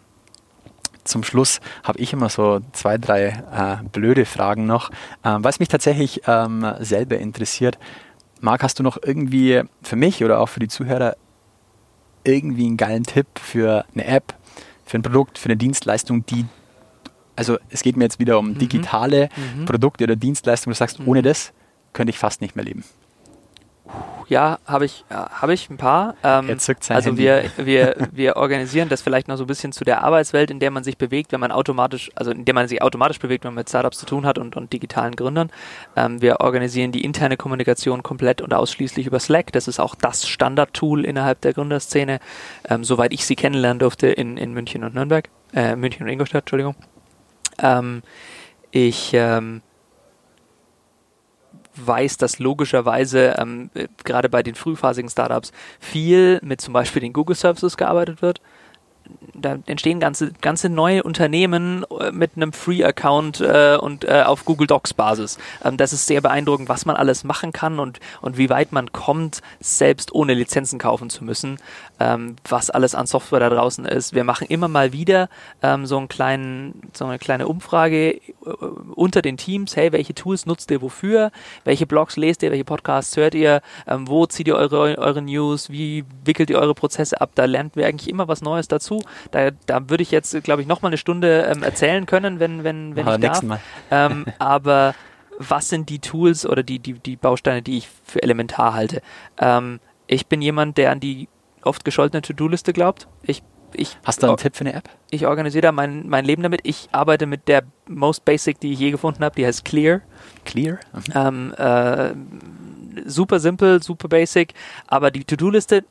Zum Schluss habe ich immer so zwei, drei äh, blöde Fragen noch, ähm, was mich tatsächlich ähm, selber interessiert. Marc, hast du noch irgendwie für mich oder auch für die Zuhörer irgendwie einen geilen Tipp für eine App, für ein Produkt, für eine Dienstleistung, die, also es geht mir jetzt wieder um digitale Produkte oder Dienstleistungen, du sagst, ohne das könnte ich fast nicht mehr leben. Ja, habe ich, habe ich ein paar. Ähm, Er zückt sein also Handy. wir, wir, wir organisieren das vielleicht noch so ein bisschen zu der Arbeitswelt, in der man sich bewegt, wenn man automatisch, also in der man sich automatisch bewegt, wenn man mit Startups zu tun hat und, und digitalen Gründern. Ähm, wir organisieren die interne Kommunikation komplett und ausschließlich über Slack. Das ist auch das Standardtool innerhalb der Gründerszene, ähm, soweit ich sie kennenlernen durfte in, in München und Nürnberg, äh, München und Ingolstadt, Entschuldigung. Ähm, ich ähm, weiß, dass logischerweise ähm, äh, gerade bei den frühphasigen Startups viel mit zum Beispiel den Google Services gearbeitet wird. Da entstehen ganze, ganze neue Unternehmen äh, mit einem Free-Account äh, und äh, auf Google Docs-Basis. Ähm, das ist sehr beeindruckend, was man alles machen kann und, und wie weit man kommt, selbst ohne Lizenzen kaufen zu müssen, ähm, was alles an Software da draußen ist. Wir machen immer mal wieder ähm, so, einen kleinen, so eine kleine Umfrage äh, unter den Teams. Hey, welche Tools nutzt ihr wofür? Welche Blogs lest ihr? Welche Podcasts hört ihr? Ähm, wo zieht ihr eure, eure News? Wie wickelt ihr eure Prozesse ab? Da lernt wir eigentlich immer was Neues dazu. Da, da würde ich jetzt, glaube ich, noch mal eine Stunde ähm, erzählen können, wenn, wenn, wenn ich darf. Mal. Ähm, aber was sind die Tools oder die, die, die Bausteine, die ich für elementar halte? Ähm, ich bin jemand, der an die oft gescholtene To-Do-Liste glaubt. Ich, ich, Hast du einen Tipp für eine App? ich organisiere da mein, mein Leben damit. Ich arbeite mit der most basic, die ich je gefunden habe. Die heißt Clear. Clear? Mhm. Ähm, äh, super simpel, super basic, aber die To-Do-Liste,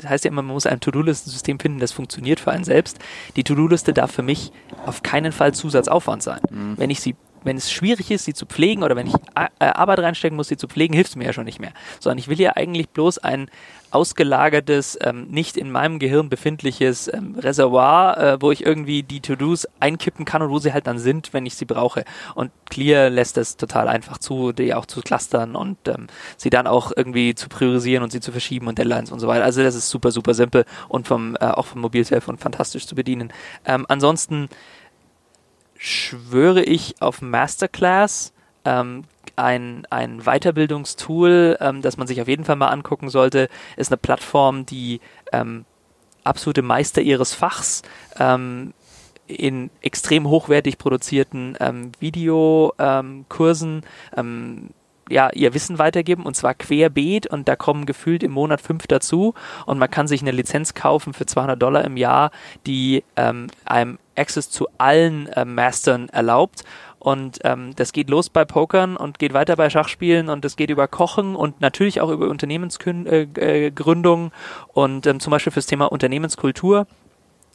das heißt ja immer, man muss ein To-Do-Listen-System finden, das funktioniert für einen selbst. Die To-Do-Liste darf für mich auf keinen Fall Zusatzaufwand sein. Wenn ich sie wenn es schwierig ist, sie zu pflegen oder wenn ich äh, Arbeit reinstecken muss, sie zu pflegen, hilft es mir ja schon nicht mehr. Sondern ich will ja eigentlich bloß ein ausgelagertes, ähm, nicht in meinem Gehirn befindliches ähm, Reservoir, äh, wo ich irgendwie die To-Dos einkippen kann und wo sie halt dann sind, wenn ich sie brauche. Und Clear lässt das total einfach zu, die auch zu clustern und ähm, sie dann auch irgendwie zu priorisieren und sie zu verschieben und Deadlines und so weiter. Also das ist super, super simpel und vom, äh, auch vom Mobiltelefon fantastisch zu bedienen. Ähm, ansonsten schwöre ich auf Masterclass, ähm, ein, ein Weiterbildungstool, ähm, das man sich auf jeden Fall mal angucken sollte, ist eine Plattform, die ähm, absolute Meister ihres Fachs ähm, in extrem hochwertig produzierten ähm, Videokursen ähm, ja, ihr Wissen weitergeben und zwar querbeet und da kommen gefühlt im Monat fünf dazu. Und man kann sich eine Lizenz kaufen für 200 Dollar im Jahr, die ähm, einem Access zu allen ähm, Mastern erlaubt. Und ähm, das geht los bei Pokern und geht weiter bei Schachspielen und es geht über Kochen und natürlich auch über Unternehmensgründung äh, äh, und ähm, zum Beispiel fürs Thema Unternehmenskultur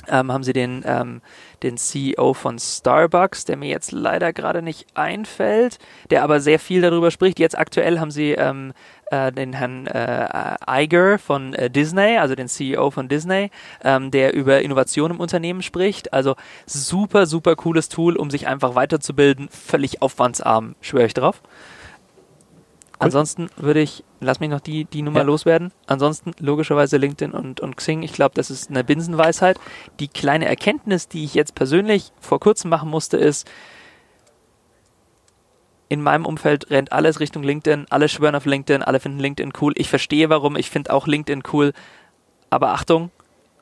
ähm, haben sie den, ähm, den CEO von Starbucks, der mir jetzt leider gerade nicht einfällt, der aber sehr viel darüber spricht. Jetzt aktuell haben sie ähm, äh, den Herrn äh, Iger von äh, Disney, also den CEO von Disney, ähm, der über Innovation im Unternehmen spricht. Also super, super cooles Tool, um sich einfach weiterzubilden. Völlig aufwandsarm, schwöre ich drauf. Ansonsten würde ich, lass mich noch die, die Nummer Ja. loswerden. Ansonsten logischerweise LinkedIn und, und Xing. Ich glaube, das ist eine Binsenweisheit. Die kleine Erkenntnis, die ich jetzt persönlich vor kurzem machen musste, ist, in meinem Umfeld rennt alles Richtung LinkedIn, alle schwören auf LinkedIn, alle finden LinkedIn cool. Ich verstehe warum, ich finde auch LinkedIn cool. Aber Achtung,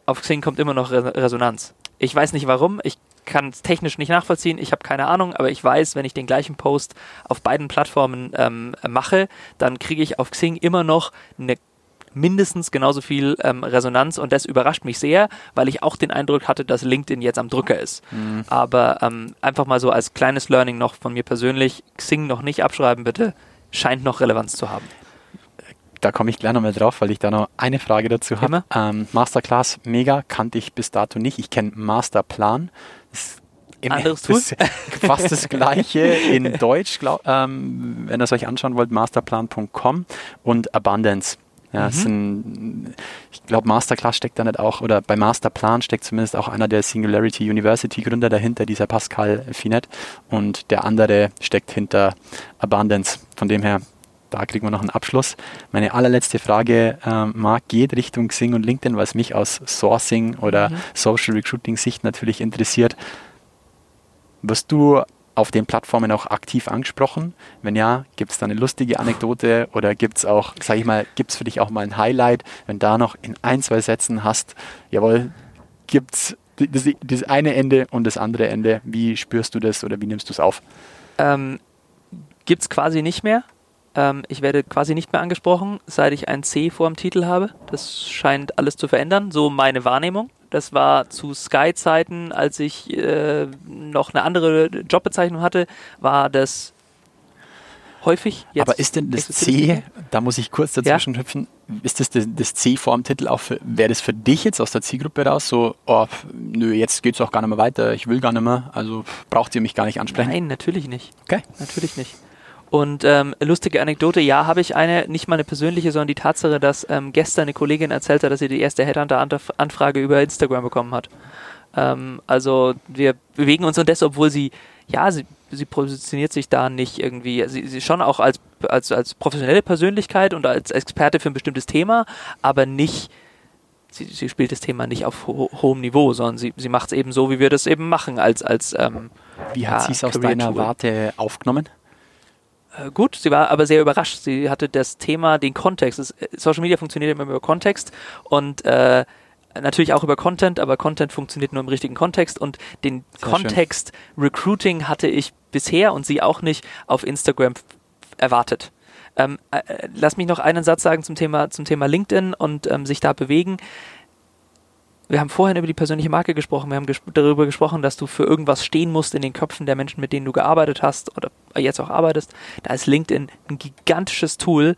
auf Xing kommt immer noch Re Resonanz. Ich weiß nicht warum, ich kann es technisch nicht nachvollziehen, ich habe keine Ahnung, aber ich weiß, wenn ich den gleichen Post auf beiden Plattformen ähm, mache, dann kriege ich auf Xing immer noch eine mindestens genauso viel ähm, Resonanz und das überrascht mich sehr, weil ich auch den Eindruck hatte, dass LinkedIn jetzt am Drücker ist. Mhm. Aber ähm, einfach mal so als kleines Learning noch von mir persönlich, Xing noch nicht abschreiben bitte, scheint noch Relevanz zu haben. Da komme ich gleich nochmal drauf, weil ich da noch eine Frage dazu habe. Ähm, Masterclass, mega, kannte ich bis dato nicht. Ich kenne Masterplan. Das anderes Tool? fast das gleiche in Deutsch, glaub, ähm, wenn ihr es euch anschauen wollt, masterplan.com und Abundance. Ja, mhm. sind, ich glaube, Masterclass steckt da nicht auch, oder bei Masterplan steckt zumindest auch einer der Singularity University Gründer dahinter, dieser Pascal Finet. Und der andere steckt hinter Abundance. Von dem her, da kriegen wir noch einen Abschluss. Meine allerletzte Frage, ähm, Marc, geht Richtung Xing und LinkedIn, was mich aus Sourcing oder mhm. Social Recruiting Sicht natürlich interessiert. Wirst du auf den Plattformen auch aktiv angesprochen? Wenn ja, gibt es da eine lustige Anekdote oder gibt es auch, sage ich mal, gibt es für dich auch mal ein Highlight, wenn da noch in ein, zwei Sätzen hast, jawohl, gibt es das, das, eine Ende und das andere Ende. Wie spürst du das oder wie nimmst du es auf? Ähm, gibt es quasi nicht mehr. Ähm, ich werde quasi nicht mehr angesprochen, seit ich ein C vor dem Titel habe. Das scheint alles zu verändern, so meine Wahrnehmung. Das war zu Sky-Zeiten, als ich äh, noch eine andere Jobbezeichnung hatte, war das häufig. Jetzt Aber ist denn das C, da muss ich kurz dazwischen ja? hüpfen, ist das, das das, C vor dem Titel auch, wäre das für dich jetzt aus der Zielgruppe raus so, oh, nö, jetzt geht es auch gar nicht mehr weiter, ich will gar nicht mehr, also braucht ihr mich gar nicht ansprechen? Nein, natürlich nicht. Okay. Natürlich nicht. Und ähm, lustige Anekdote, ja, habe ich eine, nicht mal eine persönliche, sondern die Tatsache, dass ähm, gestern eine Kollegin erzählt hat, dass sie die erste Headhunter-Anfrage über Instagram bekommen hat. Ähm, also wir bewegen uns und das, obwohl sie, ja, sie, sie positioniert sich da nicht irgendwie, sie, sie schon auch als, als, als professionelle Persönlichkeit und als Experte für ein bestimmtes Thema, aber nicht, sie, sie spielt das Thema nicht auf ho hohem Niveau, sondern sie, sie macht es eben so, wie wir das eben machen, als, als ähm, Wie hat ja, sie es aus deiner Warte aufgenommen? Äh, gut, sie war aber sehr überrascht. Sie hatte das Thema, den Kontext. Das, äh, Social Media funktioniert immer über Kontext und äh, natürlich auch über Content, aber Content funktioniert nur im richtigen Kontext und den sehr Kontext schön. Recruiting hatte ich bisher und sie auch nicht auf Instagram erwartet. Ähm, äh, äh, lass mich noch einen Satz sagen zum Thema, zum Thema LinkedIn und ähm, sich da bewegen wir haben vorhin über die persönliche Marke gesprochen, wir haben ges darüber gesprochen, dass du für irgendwas stehen musst in den Köpfen der Menschen, mit denen du gearbeitet hast oder jetzt auch arbeitest. Da ist LinkedIn ein gigantisches Tool,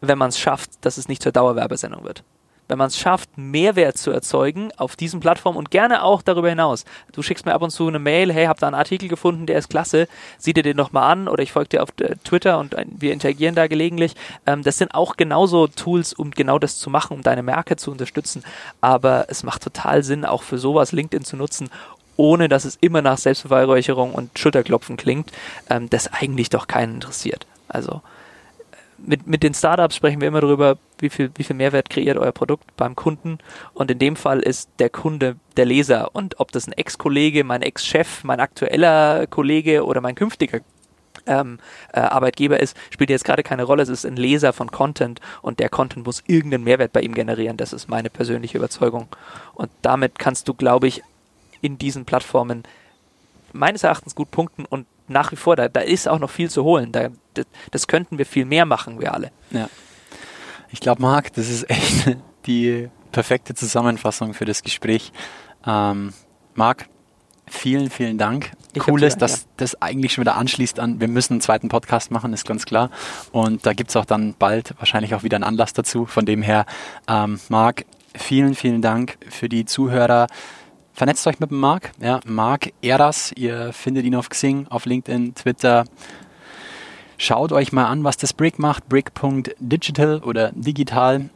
wenn man es schafft, dass es nicht zur Dauerwerbesendung wird wenn man es schafft, Mehrwert zu erzeugen auf diesen Plattformen und gerne auch darüber hinaus. Du schickst mir ab und zu eine Mail, hey, hab da einen Artikel gefunden, der ist klasse, sieh dir den nochmal an oder ich folge dir auf äh, Twitter und wir interagieren da gelegentlich. Ähm, das sind auch genauso Tools, um genau das zu machen, um deine Marke zu unterstützen. Aber es macht total Sinn, auch für sowas LinkedIn zu nutzen, ohne dass es immer nach Selbstbeweihräucherung und Schulterklopfen klingt, ähm, das eigentlich doch keinen interessiert. Also mit, mit den Startups sprechen wir immer darüber, wie viel, wie viel Mehrwert kreiert euer Produkt beim Kunden. Und in dem Fall ist der Kunde der Leser. Und ob das ein Ex-Kollege, mein Ex-Chef, mein aktueller Kollege oder mein künftiger ähm, äh, Arbeitgeber ist, spielt jetzt gerade keine Rolle. Es ist ein Leser von Content und der Content muss irgendeinen Mehrwert bei ihm generieren. Das ist meine persönliche Überzeugung. Und damit kannst du, glaube ich, in diesen Plattformen meines Erachtens gut punkten und nach wie vor, da, da ist auch noch viel zu holen. Da, das, das könnten wir viel mehr machen, wir alle. Ja. Ich glaube, Marc, das ist echt die perfekte Zusammenfassung für das Gespräch. Ähm, Marc, vielen, vielen Dank. Ich cool ist, dass ja. das eigentlich schon wieder anschließt an, wir müssen einen zweiten Podcast machen, ist ganz klar. Und da gibt es auch dann bald wahrscheinlich auch wieder einen Anlass dazu. Von dem her, ähm, Marc, vielen, vielen Dank für die Zuhörer. Vernetzt euch mit dem Marc. Ja, Marc Eras, ihr findet ihn auf Xing, auf LinkedIn, Twitter. Schaut euch mal an, was das Brick macht. Brick.digital oder digital.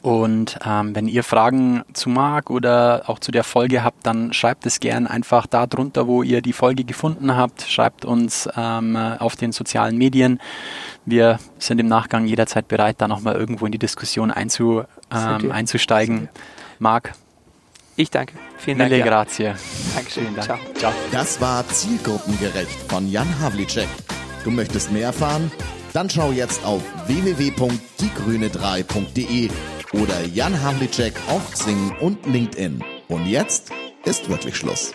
Und ähm, wenn ihr Fragen zu Marc oder auch zu der Folge habt, dann schreibt es gern einfach da drunter, wo ihr die Folge gefunden habt. Schreibt uns ähm, auf den sozialen Medien. Wir sind im Nachgang jederzeit bereit, da nochmal irgendwo in die Diskussion einzu, ähm, einzusteigen. Marc, ich danke. Vielen Dank. Mille grazie. Dankeschön. Dank. Ciao. Ciao. Das war Zielgruppengerecht von Jan Havlicek. Du möchtest mehr erfahren? Dann schau jetzt auf www.diegrüne3.de oder Jan Havlicek auf Xing und LinkedIn. Und jetzt ist wirklich Schluss.